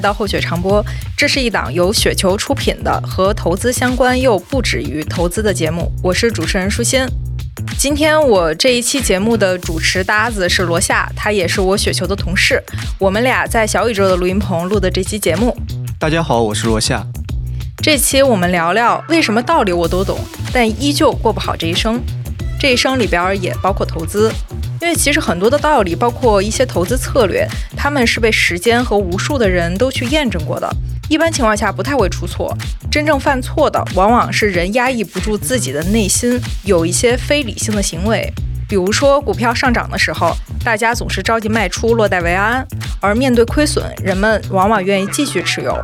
来到厚雪长播，这是一档由雪球出品的和投资相关又不止于投资的节目。我是主持人舒心。今天我这一期节目的主持搭子是罗夏，他也是我雪球的同事。我们俩在小宇宙的录音棚录的这期节目。大家好，我是罗夏。这期我们聊聊为什么道理我都懂，但依旧过不好这一生。这一生里边也包括投资。因为其实很多的道理，包括一些投资策略，他们是被时间和无数的人都去验证过的，一般情况下不太会出错。真正犯错的，往往是人压抑不住自己的内心，有一些非理性的行为。比如说，股票上涨的时候，大家总是着急卖出，落袋为安；而面对亏损，人们往往愿意继续持有。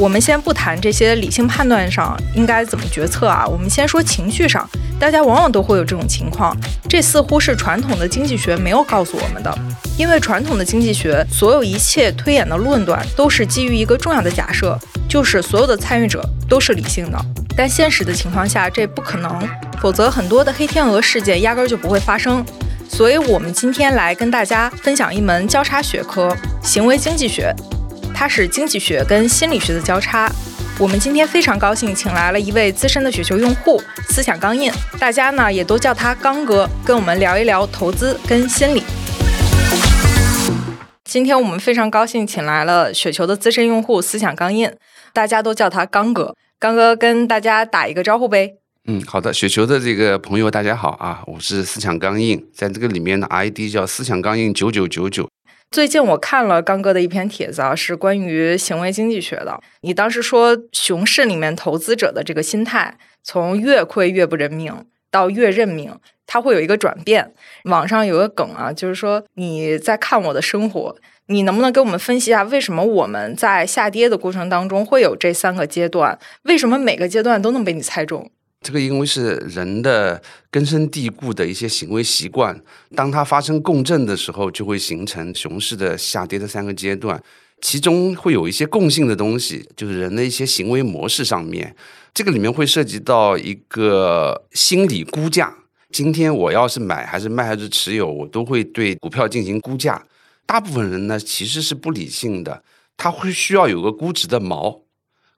我们先不谈这些理性判断上应该怎么决策啊，我们先说情绪上，大家往往都会有这种情况。这似乎是传统的经济学没有告诉我们的，因为传统的经济学所有一切推演的论断都是基于一个重要的假设，就是所有的参与者都是理性的。但现实的情况下这不可能，否则很多的黑天鹅事件压根儿就不会发生。所以，我们今天来跟大家分享一门交叉学科——行为经济学。它是经济学跟心理学的交叉。我们今天非常高兴，请来了一位资深的雪球用户，思想刚印，大家呢也都叫他刚哥，跟我们聊一聊投资跟心理。今天我们非常高兴，请来了雪球的资深用户思想刚印，大家都叫他刚哥。刚哥跟大家打一个招呼呗。嗯，好的，雪球的这个朋友大家好啊，我是思想刚印，在这个里面的 ID 叫思想刚印九九九九。最近我看了刚哥的一篇帖子啊，是关于行为经济学的。你当时说熊市里面投资者的这个心态，从越亏越不认命到越认命，它会有一个转变。网上有个梗啊，就是说你在看我的生活，你能不能给我们分析一下，为什么我们在下跌的过程当中会有这三个阶段？为什么每个阶段都能被你猜中？这个因为是人的根深蒂固的一些行为习惯，当它发生共振的时候，就会形成熊市的下跌的三个阶段。其中会有一些共性的东西，就是人的一些行为模式上面，这个里面会涉及到一个心理估价。今天我要是买还是卖还是持有，我都会对股票进行估价。大部分人呢其实是不理性的，他会需要有个估值的锚。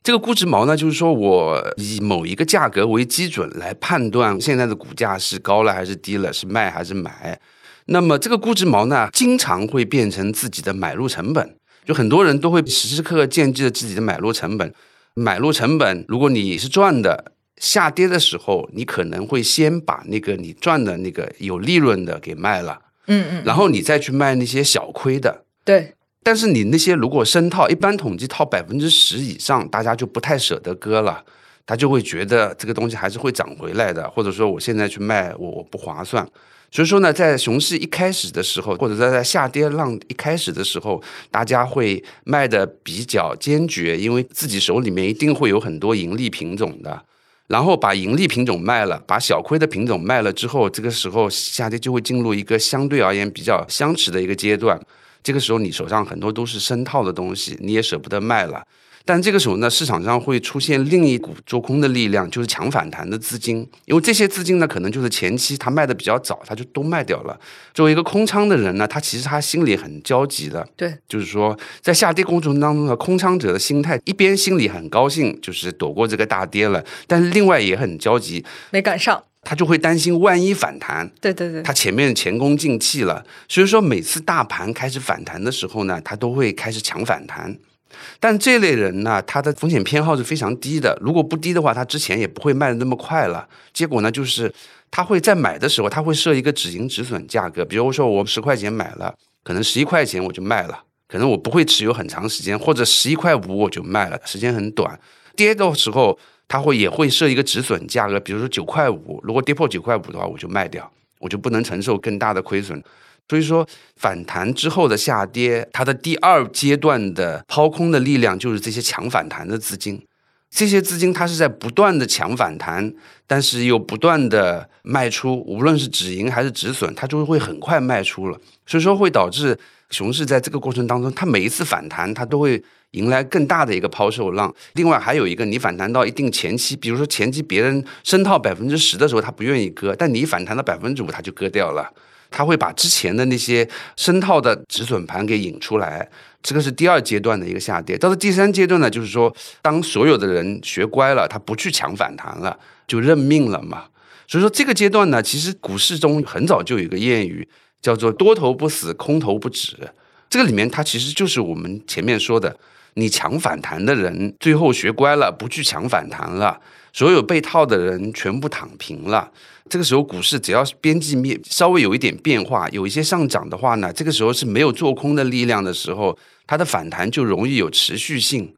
这个估值锚呢，就是说我以某一个价格为基准来判断现在的股价是高了还是低了，是卖还是买。那么这个估值锚呢，经常会变成自己的买入成本。就很多人都会时时刻刻惦记着自己的买入成本。买入成本，如果你是赚的，下跌的时候，你可能会先把那个你赚的那个有利润的给卖了，嗯嗯，然后你再去卖那些小亏的，对。但是你那些如果深套，一般统计套百分之十以上，大家就不太舍得割了，他就会觉得这个东西还是会涨回来的，或者说我现在去卖我我不划算。所以说呢，在熊市一开始的时候，或者在在下跌浪一开始的时候，大家会卖的比较坚决，因为自己手里面一定会有很多盈利品种的，然后把盈利品种卖了，把小亏的品种卖了之后，这个时候下跌就会进入一个相对而言比较相持的一个阶段。这个时候，你手上很多都是深套的东西，你也舍不得卖了。但这个时候呢，市场上会出现另一股做空的力量，就是强反弹的资金。因为这些资金呢，可能就是前期他卖的比较早，他就都卖掉了。作为一个空仓的人呢，他其实他心里很焦急的。对，就是说，在下跌过程当中呢，空仓者的心态一边心里很高兴，就是躲过这个大跌了，但是另外也很焦急，没赶上。他就会担心万一反弹，对对对，他前面前功尽弃了，所以说每次大盘开始反弹的时候呢，他都会开始抢反弹。但这类人呢，他的风险偏好是非常低的，如果不低的话，他之前也不会卖的那么快了。结果呢，就是他会在买的时候，他会设一个止盈止损价格，比如说我十块钱买了，可能十一块钱我就卖了，可能我不会持有很长时间，或者十一块五我就卖了，时间很短，跌的时候。他会也会设一个止损价格，比如说九块五，如果跌破九块五的话，我就卖掉，我就不能承受更大的亏损。所以说，反弹之后的下跌，它的第二阶段的抛空的力量就是这些强反弹的资金。这些资金它是在不断的强反弹，但是又不断的卖出，无论是止盈还是止损，它就会很快卖出了。所以说会导致熊市在这个过程当中，它每一次反弹，它都会。迎来更大的一个抛售浪。另外还有一个，你反弹到一定前期，比如说前期别人深套百分之十的时候，他不愿意割，但你反弹到百分之五，他就割掉了。他会把之前的那些深套的止损盘给引出来，这个是第二阶段的一个下跌。到了第三阶段呢，就是说，当所有的人学乖了，他不去抢反弹了，就认命了嘛。所以说这个阶段呢，其实股市中很早就有一个谚语，叫做“多头不死，空头不止”。这个里面它其实就是我们前面说的，你抢反弹的人最后学乖了，不去抢反弹了，所有被套的人全部躺平了。这个时候股市只要边际面稍微有一点变化，有一些上涨的话呢，这个时候是没有做空的力量的时候，它的反弹就容易有持续性。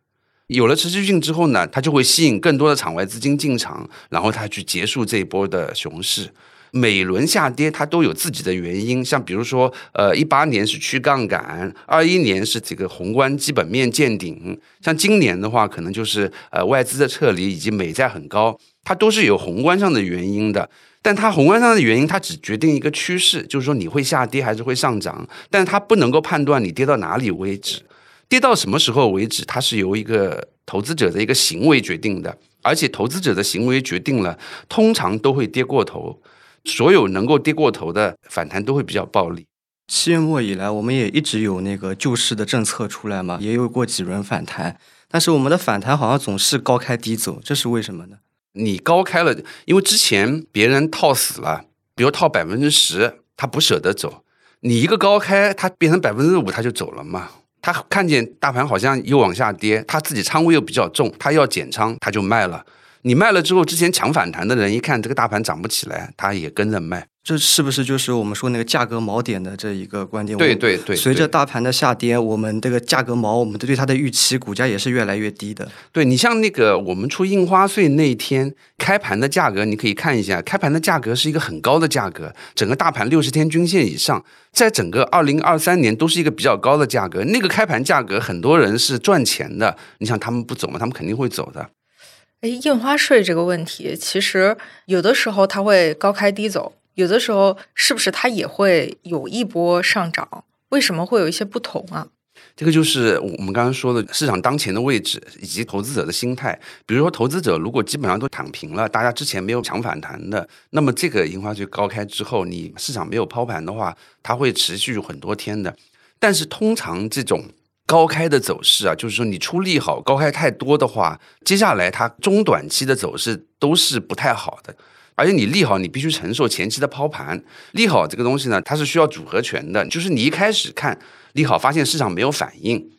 有了持续性之后呢，它就会吸引更多的场外资金进场，然后它去结束这一波的熊市。每轮下跌它都有自己的原因，像比如说，呃，一八年是去杠杆，二一年是这个宏观基本面见顶，像今年的话，可能就是呃外资的撤离以及美债很高，它都是有宏观上的原因的。但它宏观上的原因，它只决定一个趋势，就是说你会下跌还是会上涨，但它不能够判断你跌到哪里为止。跌到什么时候为止，它是由一个投资者的一个行为决定的，而且投资者的行为决定了，通常都会跌过头。所有能够跌过头的反弹都会比较暴力。七月末以来，我们也一直有那个救市的政策出来嘛，也有过几轮反弹，但是我们的反弹好像总是高开低走，这是为什么呢？你高开了，因为之前别人套死了，比如套百分之十，他不舍得走，你一个高开，他变成百分之五，他就走了嘛。他看见大盘好像又往下跌，他自己仓位又比较重，他要减仓，他就卖了。你卖了之后，之前抢反弹的人一看这个大盘涨不起来，他也跟着卖。这是不是就是我们说那个价格锚点的这一个观点？对对对。随着大盘的下跌，我们这个价格锚，我们对它的预期，股价也是越来越低的。对你像那个我们出印花税那天开盘的价格，你可以看一下，开盘的价格是一个很高的价格，整个大盘六十天均线以上，在整个二零二三年都是一个比较高的价格。那个开盘价格，很多人是赚钱的。你想他们不走吗？他们肯定会走的。哎，印花税这个问题，其实有的时候它会高开低走。有的时候是不是它也会有一波上涨？为什么会有一些不同啊？这个就是我们刚刚说的市场当前的位置以及投资者的心态。比如说，投资者如果基本上都躺平了，大家之前没有抢反弹的，那么这个印花税高开之后，你市场没有抛盘的话，它会持续很多天的。但是通常这种高开的走势啊，就是说你出利好高开太多的话，接下来它中短期的走势都是不太好的。而且你利好，你必须承受前期的抛盘。利好这个东西呢，它是需要组合拳的。就是你一开始看利好，发现市场没有反应，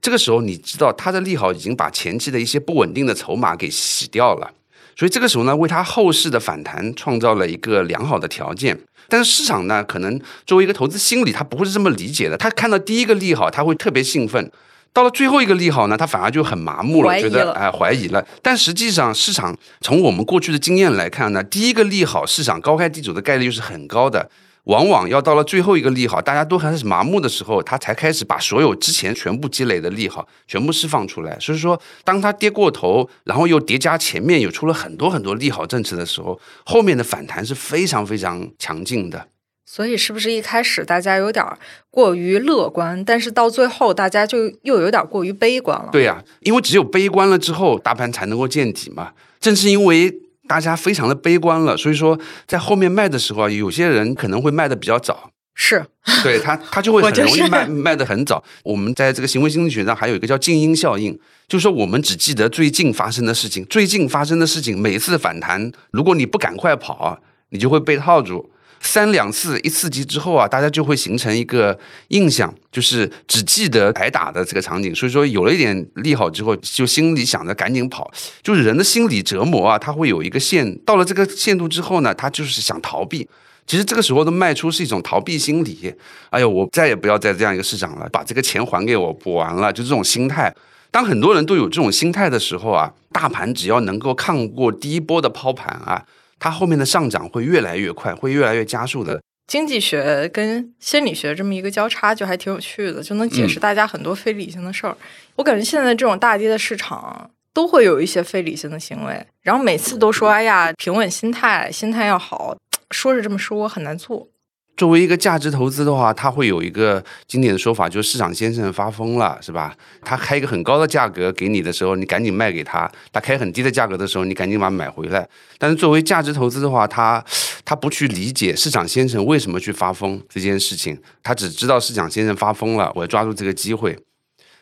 这个时候你知道它的利好已经把前期的一些不稳定的筹码给洗掉了。所以这个时候呢，为它后市的反弹创造了一个良好的条件。但是市场呢，可能作为一个投资心理，他不会是这么理解的。他看到第一个利好，他会特别兴奋。到了最后一个利好呢，他反而就很麻木了，觉得哎怀疑了。但实际上，市场从我们过去的经验来看呢，第一个利好市场高开低走的概率是很高的。往往要到了最后一个利好，大家都开始麻木的时候，他才开始把所有之前全部积累的利好全部释放出来。所以说，当他跌过头，然后又叠加前面有出了很多很多利好政策的时候，后面的反弹是非常非常强劲的。所以，是不是一开始大家有点过于乐观，但是到最后大家就又有点过于悲观了？对呀，因为只有悲观了之后，大盘才能够见底嘛。正是因为大家非常的悲观了，所以说在后面卖的时候啊，有些人可能会卖的比较早。是，对他，他就会很 容易卖卖的很早。我们在这个行为心理学上还有一个叫静音效应，就是说我们只记得最近发生的事情，最近发生的事情，每次反弹，如果你不赶快跑，你就会被套住。三两次一刺激之后啊，大家就会形成一个印象，就是只记得挨打的这个场景。所以说，有了一点利好之后，就心里想着赶紧跑。就是人的心理折磨啊，他会有一个限，到了这个限度之后呢，他就是想逃避。其实这个时候的卖出是一种逃避心理。哎呦，我再也不要在这样一个市场了，把这个钱还给我，补完了，就这种心态。当很多人都有这种心态的时候啊，大盘只要能够抗过第一波的抛盘啊。它后面的上涨会越来越快，会越来越加速的。经济学跟心理学这么一个交叉，就还挺有趣的，就能解释大家很多非理性的事儿。我感觉现在这种大跌的市场，都会有一些非理性的行为，然后每次都说：“哎呀，平稳心态，心态要好。”说是这么说，很难做。作为一个价值投资的话，它会有一个经典的说法，就是市场先生发疯了，是吧？他开一个很高的价格给你的时候，你赶紧卖给他；他开很低的价格的时候，你赶紧把它买回来。但是作为价值投资的话，他他不去理解市场先生为什么去发疯这件事情，他只知道市场先生发疯了，我要抓住这个机会。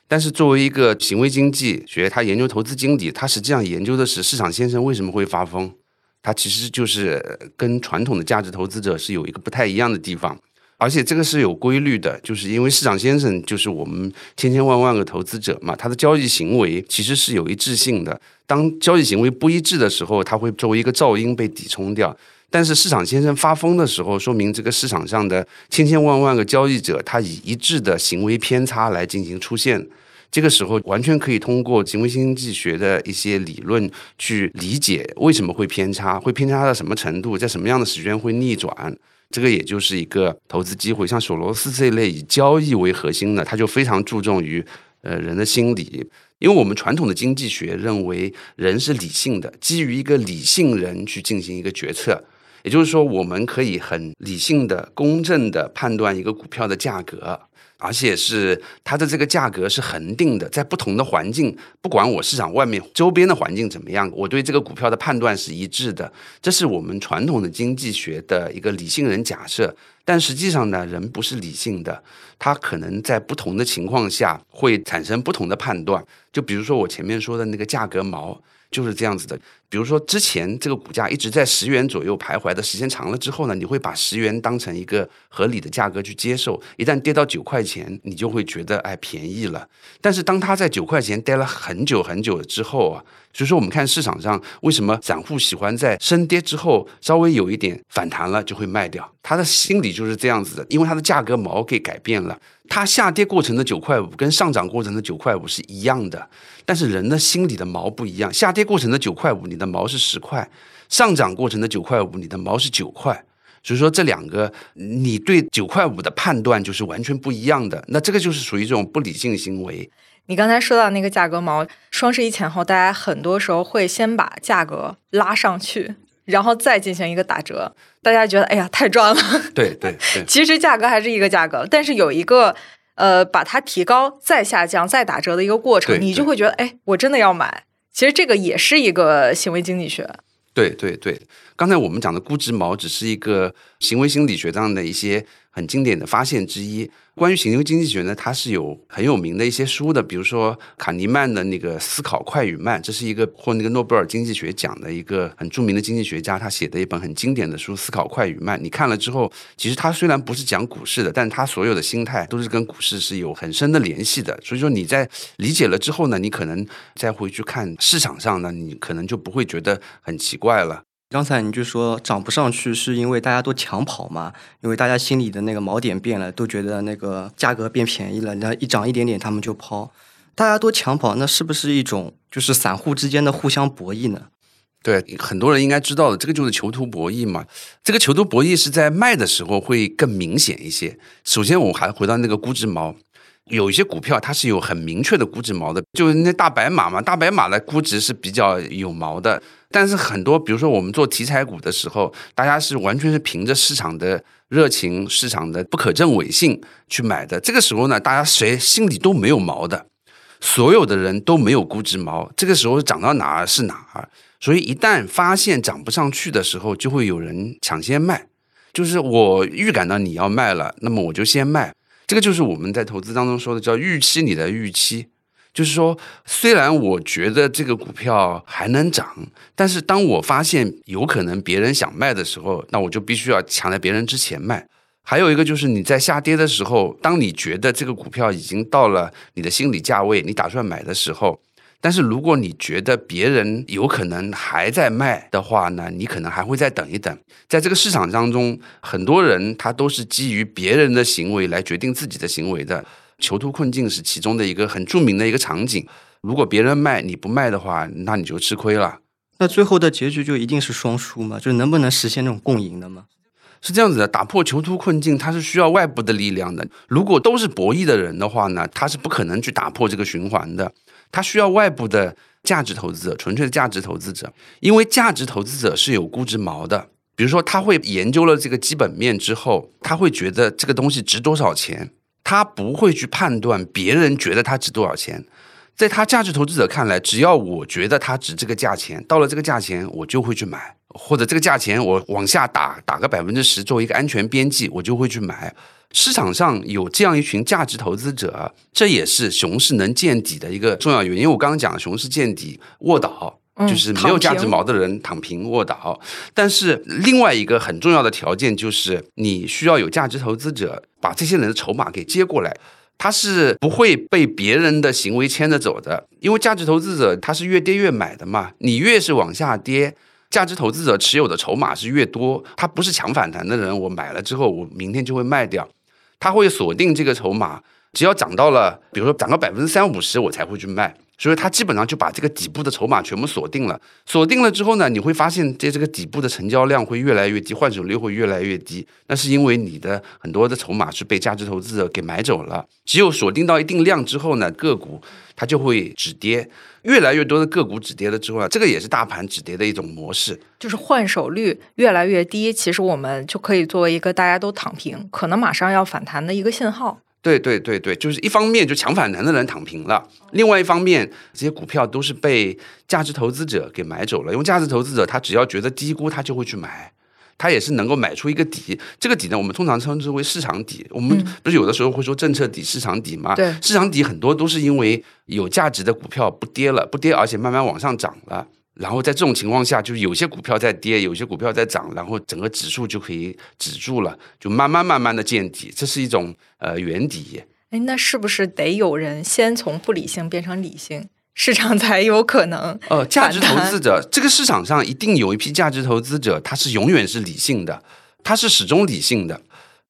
但是作为一个行为经济学，他研究投资经理，他实际上研究的是市场先生为什么会发疯。它其实就是跟传统的价值投资者是有一个不太一样的地方，而且这个是有规律的，就是因为市场先生就是我们千千万万个投资者嘛，他的交易行为其实是有一致性的。当交易行为不一致的时候，它会作为一个噪音被抵冲掉。但是市场先生发疯的时候，说明这个市场上的千千万万个交易者，他以一致的行为偏差来进行出现。这个时候完全可以通过行为经济学的一些理论去理解为什么会偏差，会偏差到什么程度，在什么样的时间会逆转。这个也就是一个投资机会。像索罗斯这一类以交易为核心的，他就非常注重于呃人的心理，因为我们传统的经济学认为人是理性的，基于一个理性人去进行一个决策，也就是说我们可以很理性的、公正的判断一个股票的价格。而且是它的这个价格是恒定的，在不同的环境，不管我市场外面周边的环境怎么样，我对这个股票的判断是一致的。这是我们传统的经济学的一个理性人假设。但实际上呢，人不是理性的，他可能在不同的情况下会产生不同的判断。就比如说我前面说的那个价格锚。就是这样子的，比如说之前这个股价一直在十元左右徘徊的时间长了之后呢，你会把十元当成一个合理的价格去接受，一旦跌到九块钱，你就会觉得哎便宜了。但是当它在九块钱待了很久很久之后啊，所以说我们看市场上为什么散户喜欢在升跌之后稍微有一点反弹了就会卖掉，他的心理就是这样子的，因为它的价格锚给改变了。它下跌过程的九块五跟上涨过程的九块五是一样的，但是人的心理的毛不一样。下跌过程的九块五，你的毛是十块；上涨过程的九块五，你的毛是九块。所以说这两个，你对九块五的判断就是完全不一样的。那这个就是属于这种不理性行为。你刚才说到那个价格毛，双十一前后，大家很多时候会先把价格拉上去。然后再进行一个打折，大家觉得哎呀太赚了。对对对，其实价格还是一个价格，但是有一个呃把它提高再下降再打折的一个过程，你就会觉得哎我真的要买。其实这个也是一个行为经济学。对对对，刚才我们讲的估值锚只是一个行为心理学上的一些很经典的发现之一。关于行为经济学呢，它是有很有名的一些书的，比如说卡尼曼的那个《思考快与慢》，这是一个获那个诺贝尔经济学奖的一个很著名的经济学家，他写的一本很经典的书《思考快与慢》。你看了之后，其实他虽然不是讲股市的，但他所有的心态都是跟股市是有很深的联系的。所以说你在理解了之后呢，你可能再回去看市场上呢，你可能就不会觉得很奇怪了。刚才你就说涨不上去是因为大家都抢跑嘛？因为大家心里的那个锚点变了，都觉得那个价格变便宜了，那一涨一点点他们就抛，大家都抢跑，那是不是一种就是散户之间的互相博弈呢？对，很多人应该知道的，这个就是囚徒博弈嘛。这个囚徒博弈是在卖的时候会更明显一些。首先，我还回到那个估值锚。有一些股票它是有很明确的估值锚的，就是那大白马嘛，大白马的估值是比较有锚的。但是很多，比如说我们做题材股的时候，大家是完全是凭着市场的热情、市场的不可证伪性去买的。这个时候呢，大家谁心里都没有毛的，所有的人都没有估值毛。这个时候涨到哪儿是哪儿，所以一旦发现涨不上去的时候，就会有人抢先卖。就是我预感到你要卖了，那么我就先卖。这个就是我们在投资当中说的叫预期你的预期，就是说，虽然我觉得这个股票还能涨，但是当我发现有可能别人想卖的时候，那我就必须要抢在别人之前卖。还有一个就是你在下跌的时候，当你觉得这个股票已经到了你的心理价位，你打算买的时候。但是如果你觉得别人有可能还在卖的话呢，你可能还会再等一等。在这个市场当中，很多人他都是基于别人的行为来决定自己的行为的。囚徒困境是其中的一个很著名的一个场景。如果别人卖你不卖的话，那你就吃亏了。那最后的结局就一定是双输吗？就能不能实现那种共赢的吗？是这样子的，打破囚徒困境，它是需要外部的力量的。如果都是博弈的人的话呢，他是不可能去打破这个循环的。他需要外部的价值投资者，纯粹的价值投资者，因为价值投资者是有估值锚的，比如说，他会研究了这个基本面之后，他会觉得这个东西值多少钱，他不会去判断别人觉得它值多少钱。在他价值投资者看来，只要我觉得它值这个价钱，到了这个价钱，我就会去买，或者这个价钱我往下打打个百分之十作为一个安全边际，我就会去买。市场上有这样一群价值投资者，这也是熊市能见底的一个重要原因。因为我刚刚讲熊市见底卧倒，就是没有价值锚的人躺平卧倒。但是另外一个很重要的条件就是，你需要有价值投资者把这些人的筹码给接过来，他是不会被别人的行为牵着走的。因为价值投资者他是越跌越买的嘛，你越是往下跌。价值投资者持有的筹码是越多，他不是抢反弹的人，我买了之后我明天就会卖掉。他会锁定这个筹码，只要涨到了，比如说涨到百分之三五十，我才会去卖。所以，它基本上就把这个底部的筹码全部锁定了。锁定了之后呢，你会发现，这这个底部的成交量会越来越低，换手率会越来越低。那是因为你的很多的筹码是被价值投资者给买走了。只有锁定到一定量之后呢，个股它就会止跌。越来越多的个股止跌了之后啊，这个也是大盘止跌的一种模式，就是换手率越来越低，其实我们就可以作为一个大家都躺平，可能马上要反弹的一个信号。对对对对，就是一方面就抢反弹的人躺平了，另外一方面这些股票都是被价值投资者给买走了，因为价值投资者他只要觉得低估，他就会去买。它也是能够买出一个底，这个底呢，我们通常称之为市场底。我们不是有的时候会说政策底、市场底吗？对，市场底很多都是因为有价值的股票不跌了，不跌，而且慢慢往上涨了。然后在这种情况下，就是有些股票在跌，有些股票在涨，然后整个指数就可以止住了，就慢慢慢慢的见底，这是一种呃原底。哎，那是不是得有人先从不理性变成理性？市场才有可能。呃，价值投资者，这个市场上一定有一批价值投资者，他是永远是理性的，他是始终理性的。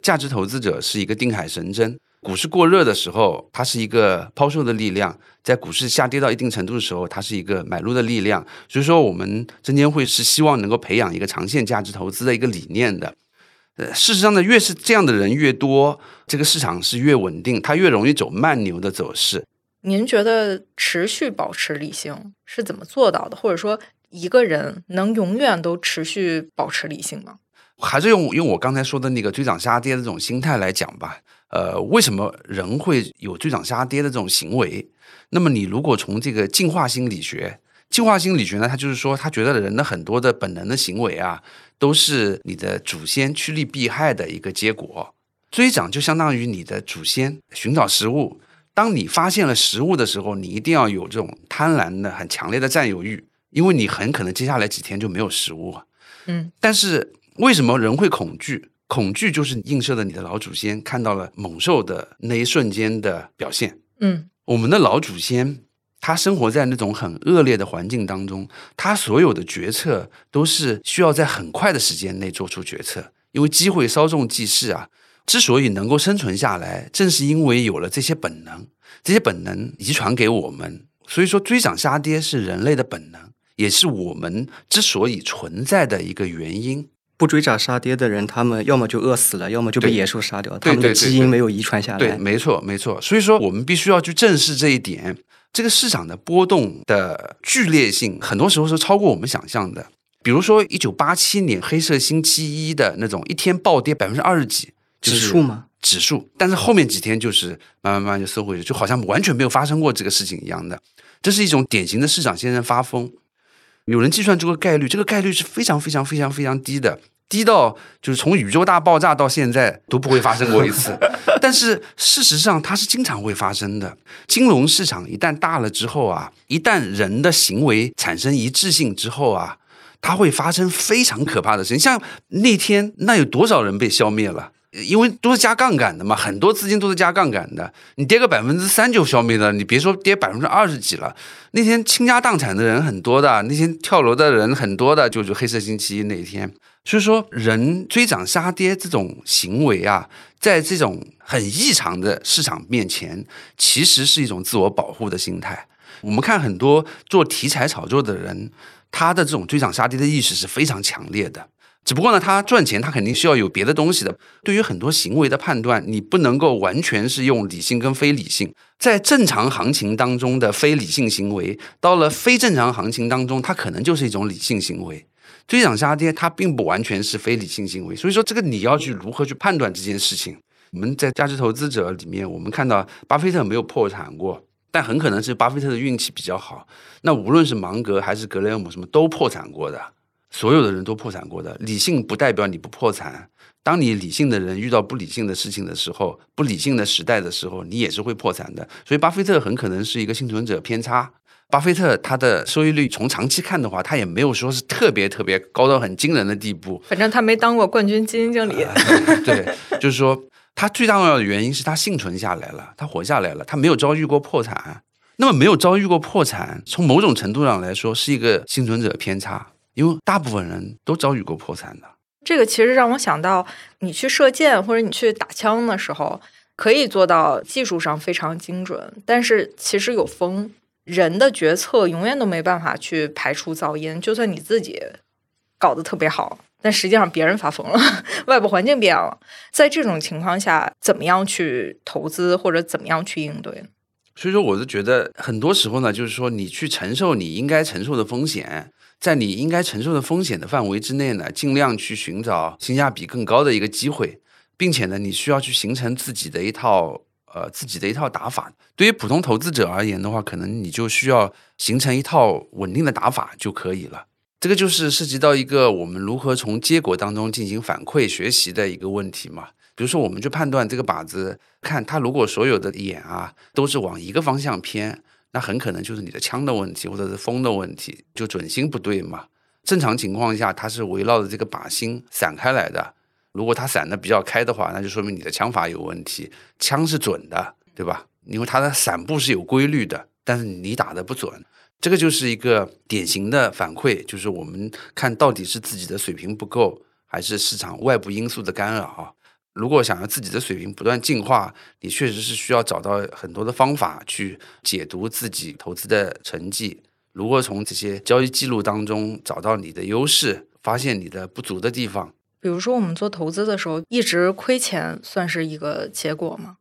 价值投资者是一个定海神针，股市过热的时候，它是一个抛售的力量；在股市下跌到一定程度的时候，它是一个买入的力量。所以说，我们证监会是希望能够培养一个长线价值投资的一个理念的。呃，事实上呢，越是这样的人越多，这个市场是越稳定，它越容易走慢牛的走势。您觉得持续保持理性是怎么做到的？或者说，一个人能永远都持续保持理性吗？还是用用我刚才说的那个追涨杀跌的这种心态来讲吧。呃，为什么人会有追涨杀跌的这种行为？那么，你如果从这个进化心理学，进化心理学呢，它就是说，他觉得人的很多的本能的行为啊，都是你的祖先趋利避害的一个结果。追涨就相当于你的祖先寻找食物。当你发现了食物的时候，你一定要有这种贪婪的、很强烈的占有欲，因为你很可能接下来几天就没有食物。嗯，但是为什么人会恐惧？恐惧就是映射的你的老祖先看到了猛兽的那一瞬间的表现。嗯，我们的老祖先他生活在那种很恶劣的环境当中，他所有的决策都是需要在很快的时间内做出决策，因为机会稍纵即逝啊。之所以能够生存下来，正是因为有了这些本能，这些本能遗传给我们。所以说，追涨杀跌是人类的本能，也是我们之所以存在的一个原因。不追涨杀跌的人，他们要么就饿死了，要么就被野兽杀掉，他们的基因没有遗传下来。对，没错，没错。所以说，我们必须要去正视这一点。这个市场的波动的剧烈性，很多时候是超过我们想象的。比如说，一九八七年黑色星期一的那种一天暴跌百分之二十几。指数吗？指数，但是后面几天就是慢慢慢慢就收回去，就好像完全没有发生过这个事情一样的。这是一种典型的市场先生发疯。有人计算这个概率，这个概率是非常非常非常非常低的，低到就是从宇宙大爆炸到现在都不会发生过一次。但是事实上，它是经常会发生的。金融市场一旦大了之后啊，一旦人的行为产生一致性之后啊，它会发生非常可怕的事情。像那天，那有多少人被消灭了？因为都是加杠杆的嘛，很多资金都是加杠杆的。你跌个百分之三就消灭了，你别说跌百分之二十几了。那天倾家荡产的人很多的，那天跳楼的人很多的，就是黑色星期一那天。所以说，人追涨杀跌这种行为啊，在这种很异常的市场面前，其实是一种自我保护的心态。我们看很多做题材炒作的人，他的这种追涨杀跌的意识是非常强烈的。只不过呢，他赚钱，他肯定需要有别的东西的。对于很多行为的判断，你不能够完全是用理性跟非理性。在正常行情当中的非理性行为，到了非正常行情当中，它可能就是一种理性行为。追涨杀跌它并不完全是非理性行为，所以说这个你要去如何去判断这件事情？我们在价值投资者里面，我们看到巴菲特没有破产过，但很可能是巴菲特的运气比较好。那无论是芒格还是格雷厄姆，什么都破产过的，所有的人都破产过的。理性不代表你不破产。当你理性的人遇到不理性的事情的时候，不理性的时代的时候，你也是会破产的。所以，巴菲特很可能是一个幸存者偏差。巴菲特他的收益率从长期看的话，他也没有说是特别特别高到很惊人的地步。反正他没当过冠军基金经理。对，就是说他最重要的原因是他幸存下来了，他活下来了，他没有遭遇过破产。那么，没有遭遇过破产，从某种程度上来说是一个幸存者偏差，因为大部分人都遭遇过破产的。这个其实让我想到，你去射箭或者你去打枪的时候，可以做到技术上非常精准，但是其实有风，人的决策永远都没办法去排除噪音。就算你自己搞得特别好，但实际上别人发疯了，外部环境变了。在这种情况下，怎么样去投资或者怎么样去应对？所以说，我是觉得很多时候呢，就是说你去承受你应该承受的风险。在你应该承受的风险的范围之内呢，尽量去寻找性价比更高的一个机会，并且呢，你需要去形成自己的一套呃自己的一套打法。对于普通投资者而言的话，可能你就需要形成一套稳定的打法就可以了。这个就是涉及到一个我们如何从结果当中进行反馈学习的一个问题嘛。比如说，我们去判断这个靶子，看它如果所有的眼啊都是往一个方向偏。那很可能就是你的枪的问题，或者是风的问题，就准心不对嘛。正常情况下，它是围绕着这个靶心散开来的。如果它散的比较开的话，那就说明你的枪法有问题，枪是准的，对吧？因为它的散布是有规律的，但是你打的不准，这个就是一个典型的反馈，就是我们看到底是自己的水平不够，还是市场外部因素的干扰。如果想要自己的水平不断进化，你确实是需要找到很多的方法去解读自己投资的成绩。如果从这些交易记录当中找到你的优势，发现你的不足的地方，比如说我们做投资的时候一直亏钱，算是一个结果吗？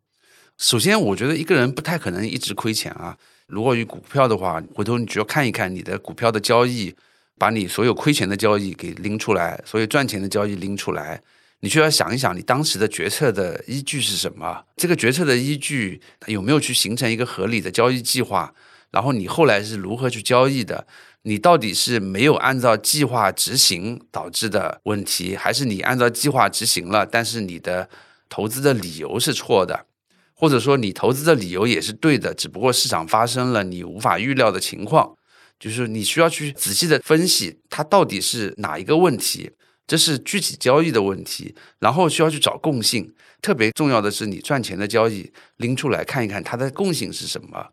首先，我觉得一个人不太可能一直亏钱啊。如果与股票的话，回头你就要看一看你的股票的交易，把你所有亏钱的交易给拎出来，所有赚钱的交易拎出来。你就要想一想，你当时的决策的依据是什么？这个决策的依据有没有去形成一个合理的交易计划？然后你后来是如何去交易的？你到底是没有按照计划执行导致的问题，还是你按照计划执行了，但是你的投资的理由是错的？或者说你投资的理由也是对的，只不过市场发生了你无法预料的情况，就是你需要去仔细的分析它到底是哪一个问题。这是具体交易的问题，然后需要去找共性。特别重要的是，你赚钱的交易拎出来看一看，它的共性是什么？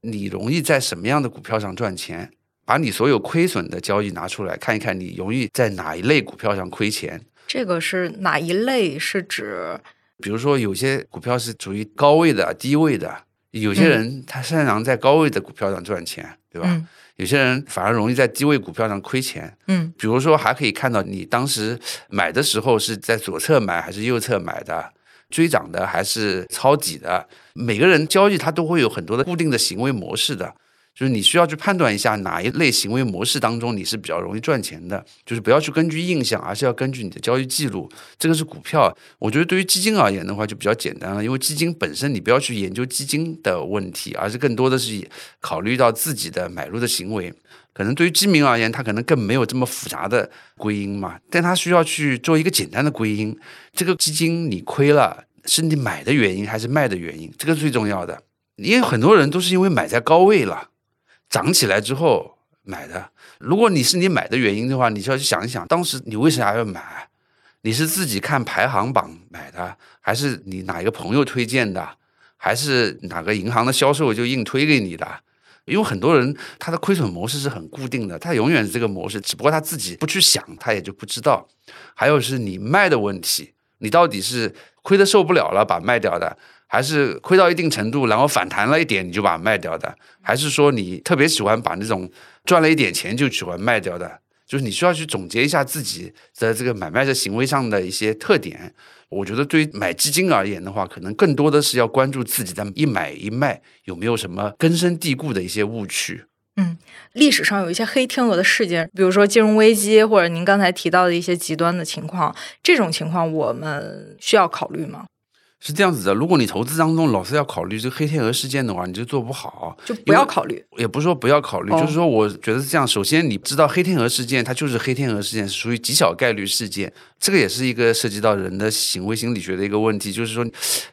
你容易在什么样的股票上赚钱？把你所有亏损的交易拿出来看一看，你容易在哪一类股票上亏钱？这个是哪一类？是指，比如说有些股票是属于高位的、低位的，有些人他擅长在高位的股票上赚钱，对吧？有些人反而容易在低位股票上亏钱，嗯，比如说还可以看到你当时买的时候是在左侧买还是右侧买的，追涨的还是抄底的，每个人交易他都会有很多的固定的行为模式的。就是你需要去判断一下哪一类行为模式当中你是比较容易赚钱的，就是不要去根据印象，而是要根据你的交易记录。这个是股票，我觉得对于基金而言的话就比较简单了，因为基金本身你不要去研究基金的问题，而是更多的是考虑到自己的买入的行为。可能对于基民而言，他可能更没有这么复杂的归因嘛，但他需要去做一个简单的归因。这个基金你亏了，是你买的原因还是卖的原因？这个最重要的，因为很多人都是因为买在高位了。涨起来之后买的，如果你是你买的原因的话，你就要去想一想，当时你为啥要买？你是自己看排行榜买的，还是你哪一个朋友推荐的，还是哪个银行的销售就硬推给你的？因为很多人他的亏损模式是很固定的，他永远是这个模式，只不过他自己不去想，他也就不知道。还有是你卖的问题，你到底是亏的受不了了把卖掉的？还是亏到一定程度，然后反弹了一点，你就把它卖掉的；还是说你特别喜欢把那种赚了一点钱就喜欢卖掉的？就是你需要去总结一下自己的这个买卖的行为上的一些特点。我觉得对于买基金而言的话，可能更多的是要关注自己的一买一卖有没有什么根深蒂固的一些误区。嗯历史上有一些黑天鹅的事件，比如说金融危机，或者您刚才提到的一些极端的情况，这种情况我们需要考虑吗？是这样子的，如果你投资当中老是要考虑这个黑天鹅事件的话，你就做不好，就不要考虑。也不是说不要考虑，哦就是说我觉得是这样。首先，你知道黑天鹅事件，它就是黑天鹅事件，是属于极小概率事件。这个也是一个涉及到人的行为心理学的一个问题，就是说，